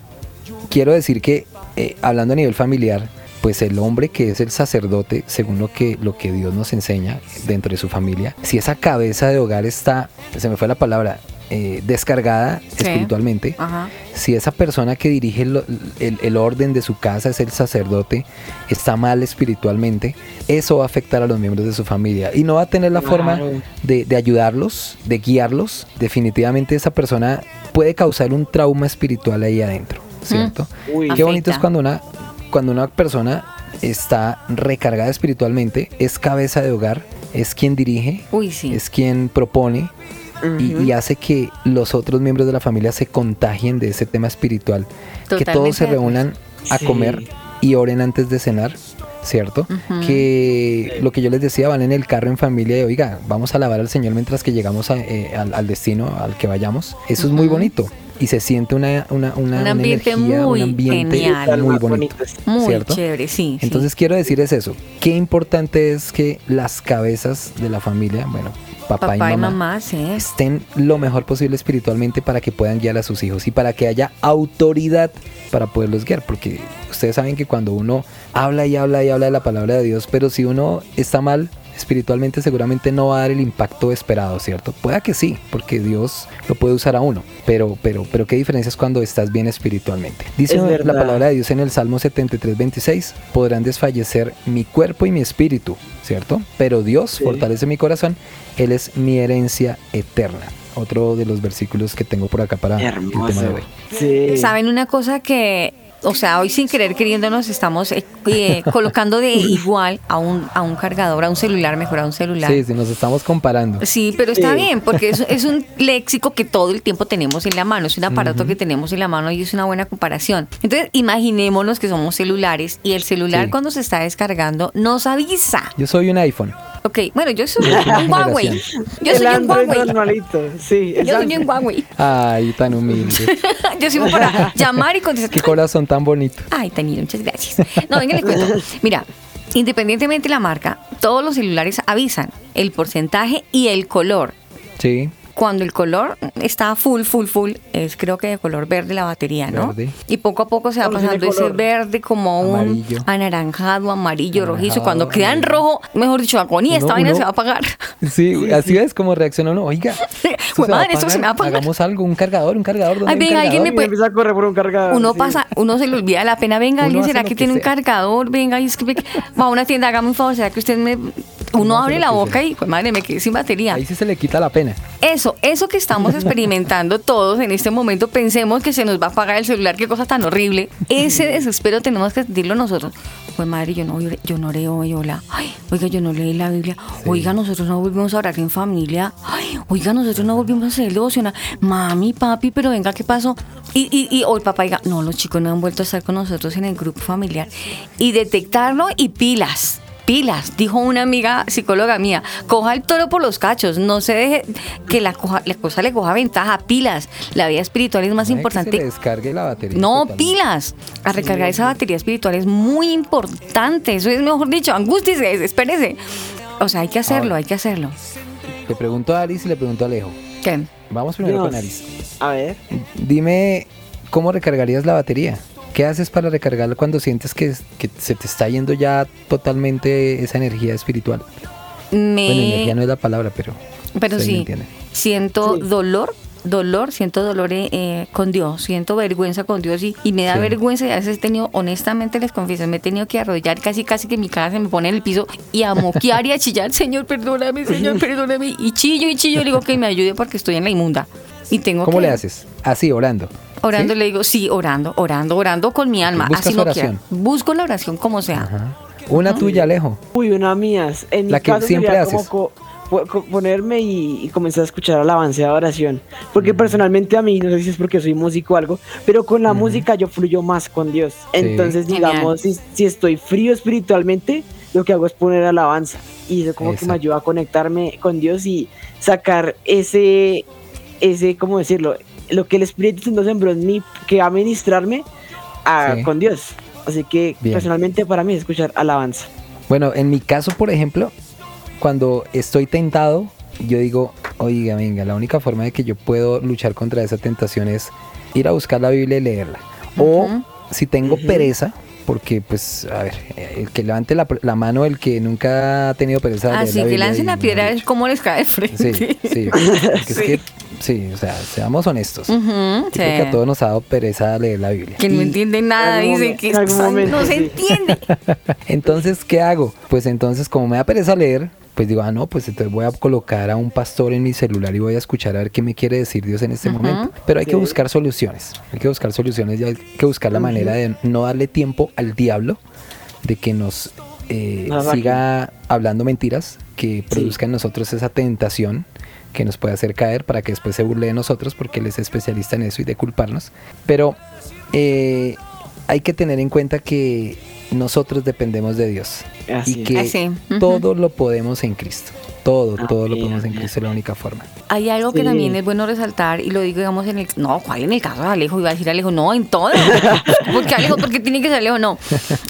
quiero decir que eh, hablando a nivel familiar, pues el hombre que es el sacerdote, según lo que, lo que Dios nos enseña dentro de su familia, si esa cabeza de hogar está, se me fue la palabra, eh, descargada Sí. espiritualmente, Ajá. si esa persona que dirige el, el- el orden de su casa es el sacerdote, está mal espiritualmente, eso va a afectar a los miembros de su familia y no va a tener la forma de, de ayudarlos, de guiarlos. Definitivamente esa persona puede causar un trauma espiritual ahí adentro, ¿cierto? Uy. Qué bonito es cuando una, cuando una persona está recargada espiritualmente, es cabeza de hogar, es quien dirige, Uy, sí. es quien propone y, y hace que los otros miembros de la familia se contagien de ese tema espiritual. que todos se reúnan a Sí. comer y oren antes de cenar. ¿Cierto? Que lo que yo les decía, van en el carro en familia y oiga, vamos a alabar al Señor mientras que llegamos a, eh, al, al destino al que vayamos. Eso es muy bonito. Y se siente una, una, una, Un una ambiente energía, muy un ambiente genial. muy bonito. Muy ¿cierto? chévere, sí. sí. Entonces quiero decir es eso. Qué importante es que las cabezas de la familia, bueno, papá, papá y y mamá, mamá, sí. estén lo mejor posible espiritualmente para que puedan guiar a sus hijos y para que haya autoridad para poderlos guiar. Porque ustedes saben que cuando uno habla y habla y habla de la palabra de Dios, pero si uno está mal espiritualmente seguramente no va a dar el impacto esperado, ¿cierto? Pueda que sí, porque Dios lo puede usar a uno, pero, pero, pero qué diferencia es cuando estás bien espiritualmente. Dice Es la palabra de Dios en el Salmo 73, 26, podrán desfallecer mi cuerpo y mi espíritu, ¿cierto? Pero Dios Sí. fortalece mi corazón, Él es mi herencia eterna. Otro de los versículos que tengo por acá para el tema de Hermoso. hoy. Sí. Saben una cosa que, o sea, hoy sin querer queriendo nos estamos eh, eh, colocando de igual a un, a un cargador, a un celular, mejor a un celular. Sí, sí, nos estamos comparando. Sí, pero está Sí. bien, porque es, es un léxico que todo el tiempo tenemos en la mano, es un aparato que tenemos en la mano y es una buena comparación. Entonces, imaginémonos que somos celulares y el celular Sí. cuando se está descargando nos avisa. Yo soy un iPhone. Ok, bueno, yo soy un Huawei. Yo soy un Huawei. normalito. Sí, Yo soy un Huawei. Ay, tan humilde. Yo soy para llamar y contestar. Qué corazón tan bonito. Ay, Tanito, muchas gracias. No, venga, les cuento. Mira, independientemente de la marca, todos los celulares avisan el porcentaje y el color. Sí, Cuando el color está full, full, full, es creo que de color verde la batería, ¿no? Verde. Y poco a poco se va ¿Cómo tiene pasando ese verde como un Amarillo. anaranjado, amarillo, rojizo. Cuando queda en amarillo. rojo, mejor dicho, agonía, esta Uno- vaina uno- se va a apagar. sí, así es como reacciona uno. Oiga, Esto se va a madre, esto se me va a apagar. Hagamos algo, un cargador, un cargador. ¿dónde Ay, venga, alguien me puede- empieza a correr por un cargador. Uno sí. pasa, uno se le olvida la pena, venga, alguien, ¿será que tiene un cargador? Venga, y es que va a una tienda, hágame un favor, ¿será que usted me... Uno abre la boca y, pues madre, me quedé sin batería. Ahí sí se le quita la pena. Eso, eso que estamos experimentando todos en este momento, pensemos que se nos va a apagar el celular, qué cosa tan horrible. Ese desespero tenemos que sentirlo nosotros. Pues madre, yo no, yo no oré hoy, hola. Ay, oiga, yo no leí la Biblia. Oiga, nosotros no volvimos a orar en familia. Ay, oiga, nosotros no volvimos a hacer devocional. Mami, papi, pero venga, ¿qué pasó? Y, y, y hoy papá diga, no, los chicos no han vuelto a estar con nosotros en el grupo familiar. Y detectarlo y pilas. Pilas, dijo una amiga psicóloga mía, coja el toro por los cachos, no se deje que la, coja- la cosa le coja ventaja, pilas, la vida espiritual es más Ay, que importante. se le descargue la batería. No, totalmente. pilas. A recargar esa batería espiritual es muy importante. Eso es mejor dicho, angústiese, desespérese. O sea, hay que hacerlo, Ahora. hay que hacerlo. Le pregunto a Aris y le pregunto a Alejo. ¿Qué? Vamos primero Dios. con Aris. A ver. Dime, ¿cómo recargarías la batería? ¿Qué haces para recargarla cuando sientes que, que se te está yendo ya totalmente esa energía espiritual? Me... Bueno, energía no es la palabra, pero... Pero sí, siento Sí. dolor, dolor, siento dolor eh, eh, con Dios, siento vergüenza con Dios y, y me da Sí. vergüenza y a veces he tenido, honestamente les confieso, me he tenido que arrodillar casi casi que mi cara se me pone en el piso y a moquear y a chillar, Señor, perdóname, Señor, perdóname, y chillo y chillo, le digo que me ayude porque estoy en la inmunda. Y tengo ¿Cómo que- le haces? Así, orando. Orando ¿Sí? le digo, sí, orando, orando, orando con mi alma. buscas así no oración. quiera. Busco la oración como sea. Ajá. Una tuya, Alejo. Uy, una mías. En La mi que caso siempre sería haces. como co- po- co- ponerme y, y comenzar a escuchar alabanza de oración. Porque personalmente a mí, no sé si es porque soy músico o algo, pero con la música yo fluyo más con Dios. Entonces, digamos, si, si estoy frío espiritualmente, lo que hago es poner alabanza. Y eso como que me ayuda a conectarme con Dios y sacar ese, ese, ¿cómo decirlo? Lo que el Espíritu Santo sembró en mí, que va a ministrarme a- Sí. con Dios. Así que Bien. personalmente para mí es escuchar alabanza. Bueno, en mi caso, por ejemplo, cuando estoy tentado, yo digo, oiga, venga, la única forma de que yo puedo luchar contra esa tentación es ir a buscar la Biblia y leerla. O Ujú. si tengo pereza, porque pues, a ver, el que levante la, la mano, el que nunca ha tenido pereza Así la que lancen la piedra es como les cae de frente. Sí, sí. porque es que, sí, o sea, seamos honestos. Creo que a todos nos ha dado pereza leer la Biblia. Que no entienden nada, dicen que en no se sí. entiende. Entonces, ¿qué hago? Pues entonces, como me da pereza leer, pues digo, ah, no, pues entonces voy a colocar a un pastor en mi celular y voy a escuchar a ver qué me quiere decir Dios en este momento. Pero hay que buscar soluciones. Hay que buscar soluciones y hay que buscar la manera de no darle tiempo al diablo de que nos eh, siga hablando mentiras, que produzca en nosotros esa tentación que nos puede hacer caer para que después se burle de nosotros porque él es especialista en eso y de culparnos. Pero eh, hay que tener en cuenta que nosotros dependemos de Dios Así y que Así, ujú. todo lo podemos en Cristo. Todo, todo lo Amén, podemos en. Cristo, es la única forma. Hay algo que Sí. también es bueno resaltar y lo digo, digamos, en el. No, ¿cuál en el caso de Alejo? Iba a decir Alejo, no, en todo. Porque Alejo, porque tiene que ser Alejo, no.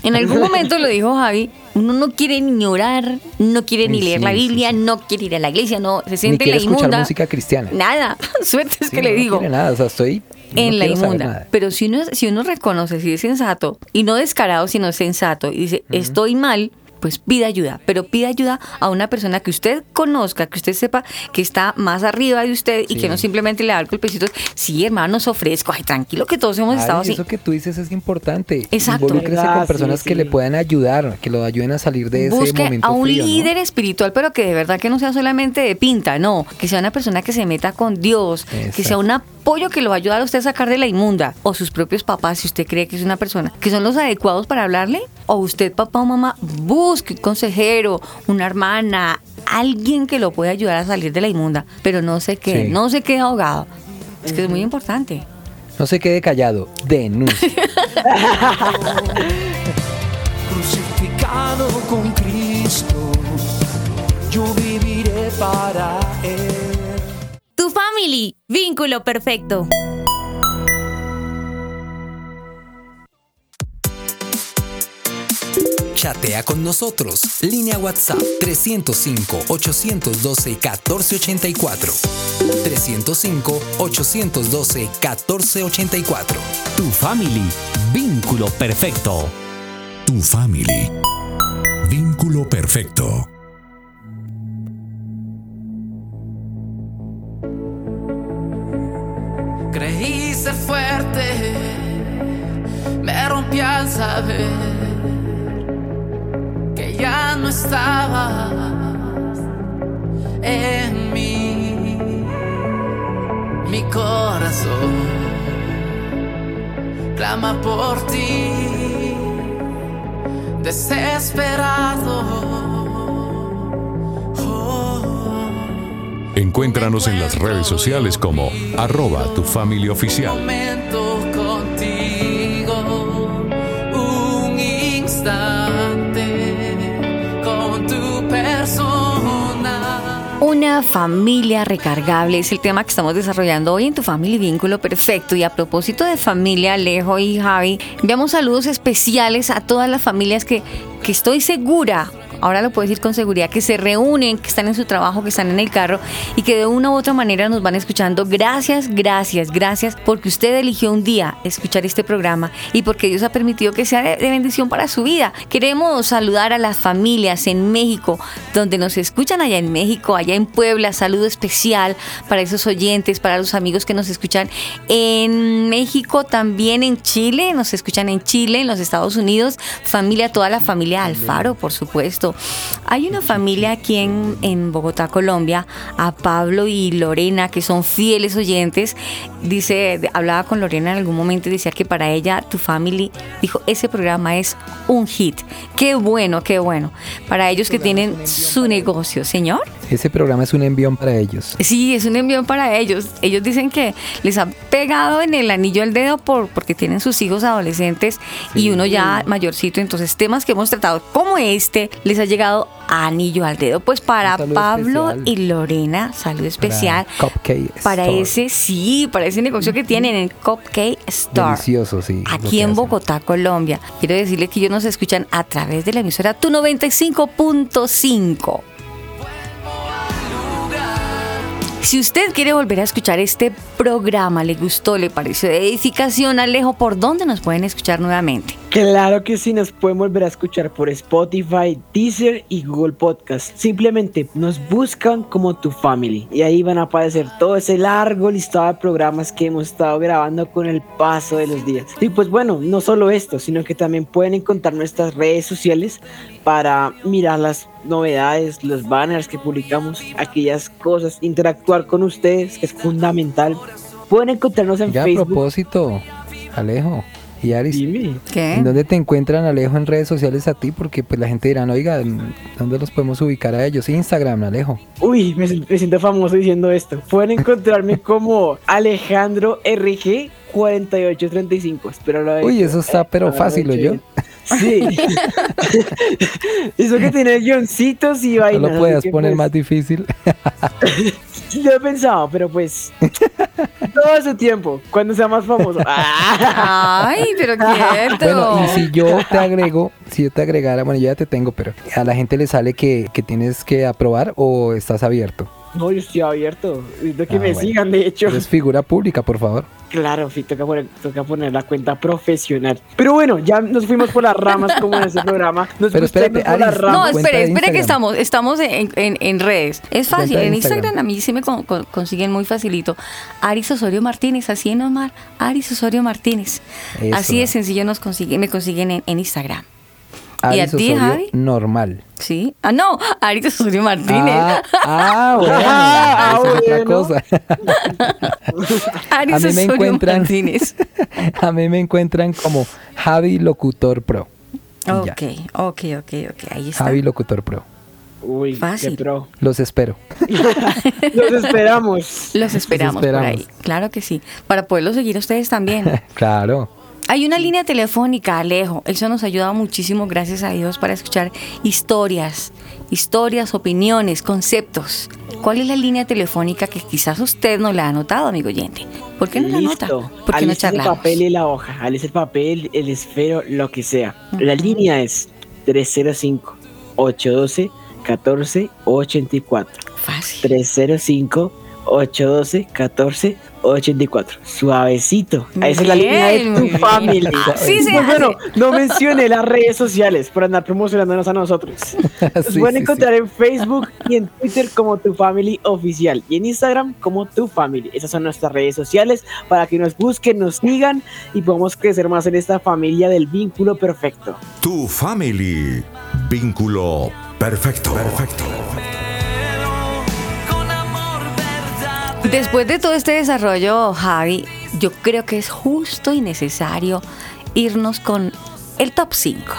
En algún momento lo dijo Javi, uno no quiere ni orar, no quiere ni Sí, leer la Biblia, sí. no quiere ir a la iglesia, no, se Ni siente en quiero la escuchar inmunda. música cristiana. Nada, suerte es Sí, que le no digo. quiere nada, o sea, estoy no en la inmunda. Pero si uno, si uno reconoce, si es sensato, y no descarado, sino sensato, y dice, estoy mal, pues pida ayuda. Pero pida ayuda a una persona que usted conozca, que usted sepa que está más arriba de usted y que no simplemente le da el golpecito. Sí, hermanos, ofrezco. Ay, tranquilo que todos hemos Ay, estado así. Eso que tú dices es importante. Exacto. Involúcrese Ah, con sí, personas que sí. le puedan ayudar, que lo ayuden a salir de ese Busque momento a un frío, ¿no? líder espiritual, pero que de verdad que no sea solamente de pinta, no, que sea una persona que se meta con Dios, que sea un apoyo que lo va a ayudar a usted a sacar de la inmunda, o sus propios papás, si usted cree que es una persona que son los adecuados para hablarle, o usted, papá o mamá, busque un consejero, una hermana, alguien que lo pueda ayudar a salir de la inmunda, pero no se quede, Sí. no se quede ahogado. Es que es muy importante. No se quede callado, denuncia. Crucificado con Cristo, yo viviré para Él. Tu family, vínculo perfecto. Chatea con nosotros. Línea WhatsApp 305-812-1484. 305-812-1484. Tu family, vínculo perfecto. Tu family. Vínculo perfecto. hice fuerte, me rompí al saber ya no estabas en mí, mi corazón clama por ti, desesperado. Encuéntranos en las redes sociales como arroba tu familia oficial. Familia recargable es el tema que estamos desarrollando hoy en tu familia y vínculo perfecto. Y a propósito de familia, Alejo y Javi, enviamos saludos especiales a todas las familias que, que estoy segura ahora lo puedo decir con seguridad, que se reúnen, que están en su trabajo, que están en el carro y que de una u otra manera nos van escuchando. Gracias, gracias, gracias porque usted eligió un día escuchar este programa y porque Dios ha permitido que sea de, bendición para su vida. Queremos saludar a las familias en México, donde nos escuchan allá en México, allá en Puebla. Saludo especial para esos oyentes, para los amigos que nos escuchan en México, también en Chile, nos escuchan en Chile, en los Estados Unidos. Familia, toda la familia Alfaro, por supuesto. Hay una familia aquí en, en Bogotá, Colombia, a Pablo y Lorena, que son fieles oyentes. Dice, hablaba con Lorena en algún momento y decía que para ella, tu family, dijo, ese programa es un hit. Qué bueno, qué bueno. Para ellos que tienen su negocio, señor. Ese programa es un envión para ellos. Sí, es un envío para ellos. Ellos dicen que les ha pegado en el anillo al dedo por, porque tienen sus hijos adolescentes y uno ya mayorcito. Entonces, temas que hemos tratado como este les ha llegado anillo al dedo. Pues para Pablo especial. y Lorena, salud especial. Cupcake Para Store. ese, sí, para ese negocio que tienen en Cupcake Store. Delicioso, sí. Aquí en hacen. Bogotá, Colombia. Quiero decirle que ellos nos escuchan a través de la emisora Tu 95.5. Si usted quiere volver a escuchar este programa, le gustó, le pareció de edificación, Alejo, ¿por dónde nos pueden escuchar nuevamente? Claro que sí, nos pueden volver a escuchar por Spotify, Deezer y Google Podcast. Simplemente nos buscan como tu family y ahí van a aparecer todo ese largo listado de programas que hemos estado grabando con el paso de los días. Y pues bueno, no solo esto, sino que también pueden encontrar nuestras redes sociales para mirar las novedades, los banners que publicamos, aquellas cosas, interactuar con ustedes, que es fundamental. Pueden encontrarnos en Ya a Facebook. propósito, Alejo y Aris. Dime. ¿Qué? ¿En dónde te encuentran, Alejo, en redes sociales a ti? Porque pues la gente dirá, oiga, ¿dónde los podemos ubicar a ellos? Instagram, Alejo. Uy, me, me siento famoso diciendo esto. Pueden encontrarme como Alejandro RG 4835. Espero lo Uy, eso está pero fácil, yo. Sí. eso que tiene guioncitos y No vainas. lo así puedas que, poner pues, más difícil. Yo he pensado, pero pues. todo su tiempo, cuando sea más famoso. Ay, pero quieto. Bueno, y si yo te agrego, si yo te agregara, bueno, ya te tengo, pero a la gente le sale que, que tienes que aprobar o estás abierto. No, yo estoy abierto. Necesito que Ah, me bueno. sigan, de hecho. Eres figura pública, por favor. Claro, sí, toca poner, toca poner la cuenta profesional. Pero bueno, ya nos fuimos por las ramas como en ese programa. Nos Pero espérate, por las ramas. No, espere, espere que estamos, estamos en, en- en redes. Es fácil, en Instagram. Instagram a mí sí me con- con- consiguen muy facilito. Aris Osorio Martínez, así es normal. Aris Osorio Martínez. Eso. Así de sencillo nos consiguen, me consiguen en, en Instagram. ¿Y a ti, Osorio, Javi? normal. ¿Sí? Ah, no, Aris Osorio Martínez. Ah, ah, bueno. Ah, otra cosa. Aris a mí me Osorio encuentran- Martínez. A mí me encuentran como Javi Locutor Pro. Ok, ok, ok, ok. Ahí está. Javi Locutor Pro. Uy, Fácil. qué pro. Los espero. Los esperamos. Los esperamos, por esperamos. ahí. Claro que sí. Para poderlos seguir a ustedes también. Claro. Hay una línea telefónica, Alejo. Eso nos ha ayudado muchísimo, gracias a Dios, para escuchar historias, historias, opiniones, conceptos. ¿Cuál es la línea telefónica que quizás usted no la ha anotado, amigo oyente? ¿Por qué no la anota? ¿Por qué no Alista el charlamos? papel y la hoja. Alista el papel, el esfero, lo que sea. La línea es 305-812-1484. Fácil. 305-812-1484. 84. Suavecito. Esa es la línea de tu bien. familia. Así se Pues bueno, no mencioné las redes sociales por andar promocionándonos a nosotros. Nos Sí, pueden sí, encontrar en Facebook y en Twitter como Tu Family Oficial y en Instagram como Tu Family. Esas son nuestras redes sociales para que nos busquen, nos sigan y podamos crecer más en esta familia del vínculo perfecto. Tu family. Vínculo perfecto. Perfecto. Después de todo este desarrollo, Javi, yo creo que es justo y necesario irnos con el top 5.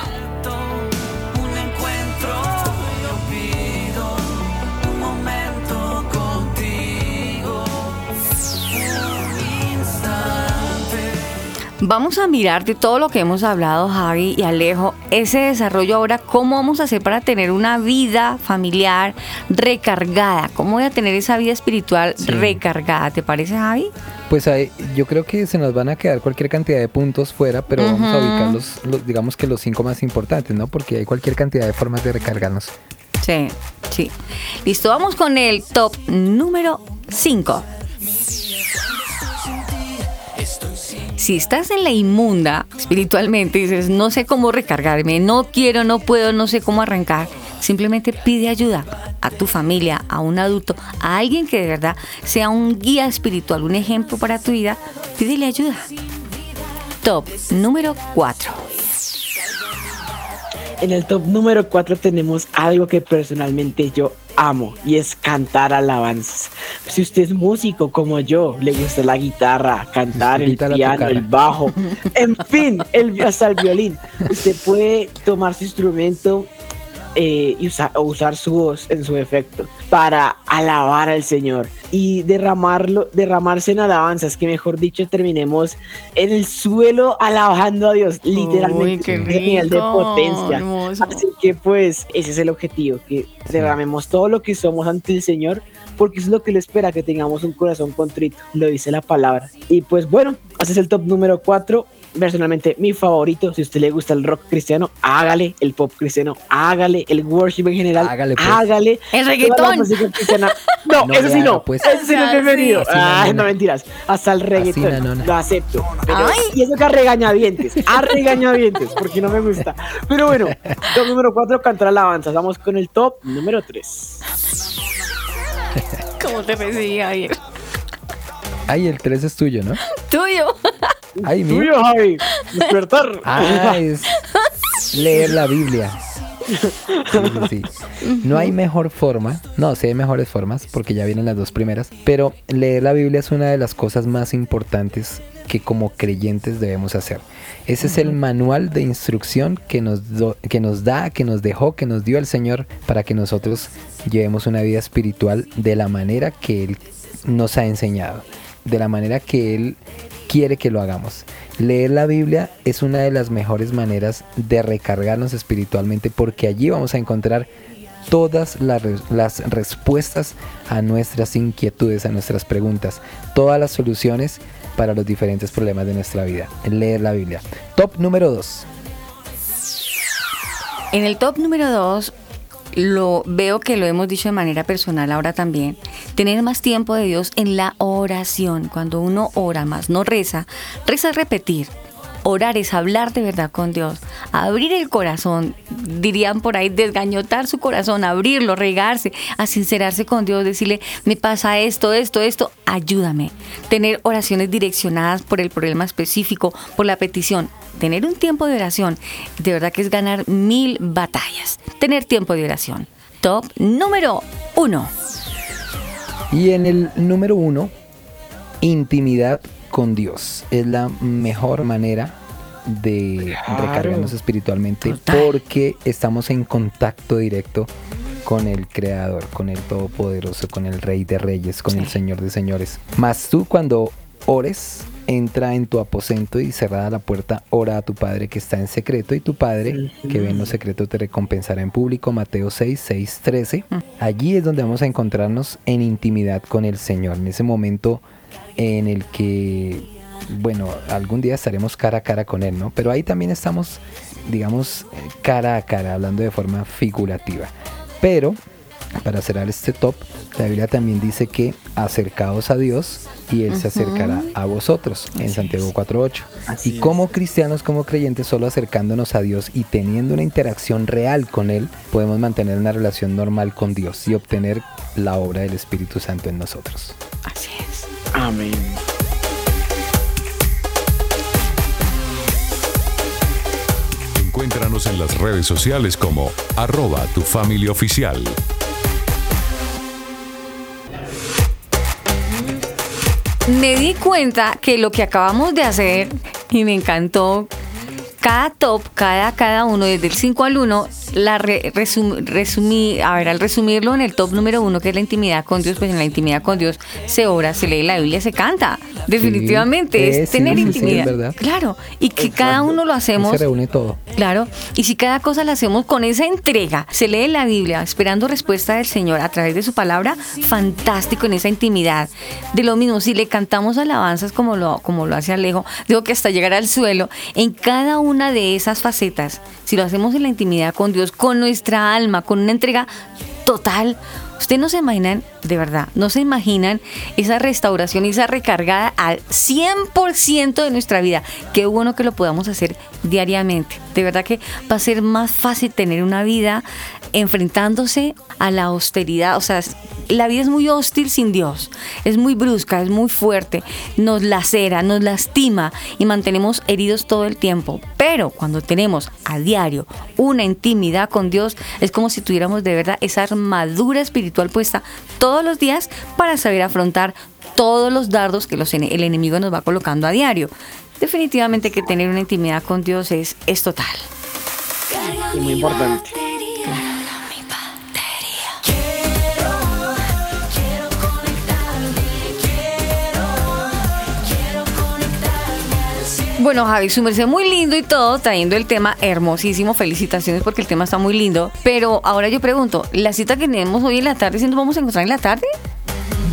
Vamos a mirar de todo lo que hemos hablado, Javi y Alejo, ese desarrollo ahora, cómo vamos a hacer para tener una vida familiar recargada, cómo voy a tener esa vida espiritual Sí. recargada, ¿te parece, Javi? Pues yo creo que se nos van a quedar cualquier cantidad de puntos fuera, pero vamos a ubicar los, los- digamos que los cinco más importantes, ¿no? Porque hay cualquier cantidad de formas de recargarnos. Sí, sí. Listo, vamos con el top número 5. Si estás en la inmunda espiritualmente y dices, no sé cómo recargarme, no quiero, no puedo, no sé cómo arrancar, simplemente pide ayuda a tu familia, a un adulto, a alguien que de verdad sea un guía espiritual, un ejemplo para tu vida, pídele ayuda. Top número 4. En el top número 4 tenemos algo que personalmente yo amo y es cantar alabanzas. Si usted es músico como yo, le gusta la guitarra, cantar, el piano, el bajo, en fin, el, hasta el violín. Usted puede tomar su instrumento eh, y usa- o usar su voz en su efecto para alabar al Señor y derramarlo, derramarse en alabanzas, que mejor dicho terminemos en el suelo alabando a Dios, literalmente. Ese nivel de potencia. hermoso. Así que pues ese es el objetivo, que derramemos todo lo que somos ante el Señor, porque es lo que le espera, que tengamos un corazón contrito, lo dice la palabra. Y pues bueno, ese es el top número 4. Personalmente, mi favorito, si a usted le gusta el rock cristiano, hágale, el pop cristiano, hágale, el worship en general, Hágale, pues. hágale. El reggaetón. No, No eso sí no, pues. ese sí no es bienvenido. No mentiras, hasta el reggaetón, lo acepto. Pero- y eso que a regañadientes, a regañadientes, porque no me gusta. Pero bueno, top número 4, cantar alabanzas. Vamos con el top número 3. ¿Cómo te recibí, Javier? Ay, el 3 es tuyo, ¿no? Tuyo. Ay, mío. Despertar. Ah, es leer la Biblia. Sí, sí, sí. No hay mejor forma, no, sí hay mejores formas, porque ya vienen las dos primeras, pero leer la Biblia es una de las cosas más importantes que como creyentes debemos hacer. Ese es el manual de instrucción que nos, do- que nos da, que nos dejó, que nos dio el Señor para que nosotros llevemos una vida espiritual de la manera que Él nos ha enseñado, de la manera que Él quiere que lo hagamos. Leer la Biblia es una de las mejores maneras de recargarnos espiritualmente porque allí vamos a encontrar todas las, re- las respuestas a nuestras inquietudes, a nuestras preguntas, todas las soluciones para los diferentes problemas de nuestra vida. Leer la Biblia. Top número 2. En el top número 2, lo veo que lo hemos dicho de manera personal ahora también. Tener más tiempo de Dios en la oración. Cuando uno ora más, no reza. Reza es repetir. Orar es hablar de verdad con Dios, abrir el corazón, dirían por ahí, desgañotar su corazón, abrirlo, regarse, a sincerarse con Dios, decirle, me pasa esto, esto, esto, ayúdame. Tener oraciones direccionadas por el problema específico, por la petición. Tener un tiempo de oración, de verdad que es ganar mil batallas. Tener tiempo de oración. Top número uno. Y en el número 1, intimidad con Dios. Es la mejor manera de Claro. recargarnos espiritualmente Total. porque estamos en contacto directo con el Creador, con el Todopoderoso, con el Rey de Reyes, con el. Señor de Señores. Más tú cuando ores, entra en tu aposento y cerrada la puerta, ora a tu Padre que está en secreto y tu Padre que ve en lo secreto te recompensará en público. Mateo 6, 6, 13. Allí es donde vamos a encontrarnos en intimidad con el Señor, en ese momento en el que, bueno, algún día estaremos cara a cara con Él, ¿no? Pero ahí también estamos, digamos, eh, cara a cara, hablando de forma figurativa. Pero para cerrar este top, la Biblia también dice que acercaos a Dios y Él se acercará a vosotros en Santiago 4.8. Así Y es. como cristianos, como creyentes, solo acercándonos a Dios y teniendo una interacción real con Él, podemos mantener una relación normal con Dios y obtener la obra del Espíritu Santo en nosotros. Así es. Amén. Encuéntranos en las redes sociales como arroba tu familia oficial. Me di cuenta que lo que acabamos de hacer, y me encantó, cada top, cada, cada uno, desde el 5 al 1, la re- resum- resumí, a ver, al resumirlo en el top número uno, que es la intimidad con Dios, pues en la intimidad con Dios se ora, se lee la Biblia, se canta. Definitivamente, es tener sí, intimidad. Claro, y que cada uno lo hacemos se reúne todo. Claro, y si cada cosa la hacemos con esa entrega, se lee la Biblia esperando respuesta del Señor a través de su palabra, fantástico en esa intimidad. De lo mismo, si le cantamos alabanzas como lo, como lo hace Alejo, digo que hasta llegar al suelo, en cada una de esas facetas, si lo hacemos en la intimidad con Dios, con nuestra alma, con una entrega total, ustedes no se imaginan, de verdad, no se imaginan esa restauración y esa recargada al 100% de nuestra vida. Qué bueno que lo podamos hacer diariamente. De verdad que va a ser más fácil tener una vida enfrentándose a la austeridad. O sea, la vida es muy hostil sin Dios. Es muy brusca, es muy fuerte. Nos lacera, nos lastima y mantenemos heridos todo el tiempo. Pero cuando tenemos a diario una intimidad con Dios, es como si tuviéramos de verdad esa armadura espiritual puesta todos los días para saber afrontar todos los dardos que los el enemigo nos va colocando a diario. Definitivamente que tener una intimidad con Dios es, es total. Y muy importante. Bueno, Javi, su merced muy lindo y todo, trayendo el tema hermosísimo. Felicitaciones porque el tema está muy lindo. Pero ahora yo pregunto, ¿la cita que tenemos hoy en la tarde, si nos vamos a encontrar en la tarde?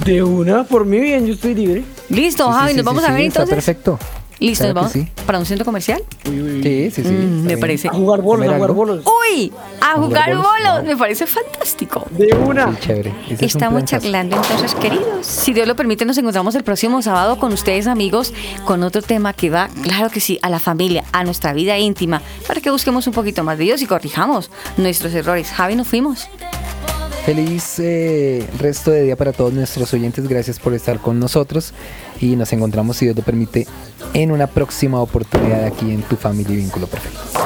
De una, por mí bien, yo estoy libre. Listo, Sí, Javi, sí, nos vamos sí, a ver sí, está entonces. perfecto. Listo, Claro nos que vamos sí. para un centro comercial. Uy, Sí, sí, sí. Mm, me bien. parece. A jugar bolos, ¿Comer a jugar bolos. Uy, a jugar bolos, me parece fantástico. De una. Sí, chévere. Ese es un Estamos charlando entonces, queridos. Si Dios lo permite, nos encontramos el próximo sábado con ustedes, amigos, con otro tema que va, claro que sí, a la familia, a nuestra vida íntima, para que busquemos un poquito más de Dios y corrijamos nuestros errores. Javi, nos fuimos. Feliz eh, resto de día para todos nuestros oyentes. Gracias por estar con nosotros. Y nos encontramos, si Dios lo permite, en una próxima oportunidad aquí en Tu Familia y Vínculo Perfecto.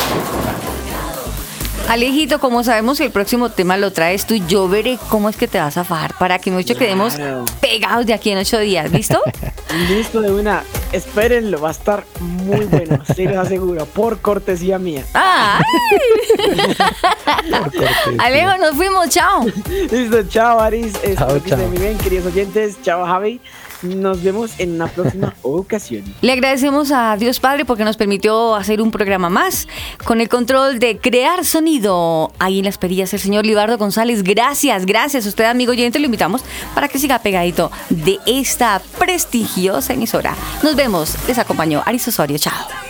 Alejito, como sabemos que el próximo tema lo traes tú, yo veré cómo es que te vas a fajar para que mucho quedemos pegados de aquí en ocho días, ¿listo? Listo, de una. Espérenlo, va a estar muy bueno, se los aseguro, por cortesía mía. ¡Ay! Alejo, nos fuimos, chao. Listo, chao Aris, espero Chao, que estén chao. muy bien, queridos oyentes. Chao Javi. Nos vemos en una próxima ocasión. Le agradecemos a Dios Padre porque nos permitió hacer un programa más con el control de crear sonido. Ahí en las perillas el señor Libardo González. Gracias, gracias. Usted, amigo oyente, lo invitamos para que siga pegadito de esta prestigiosa emisora. Nos vemos. Les acompañó Aris Osorio. Chao.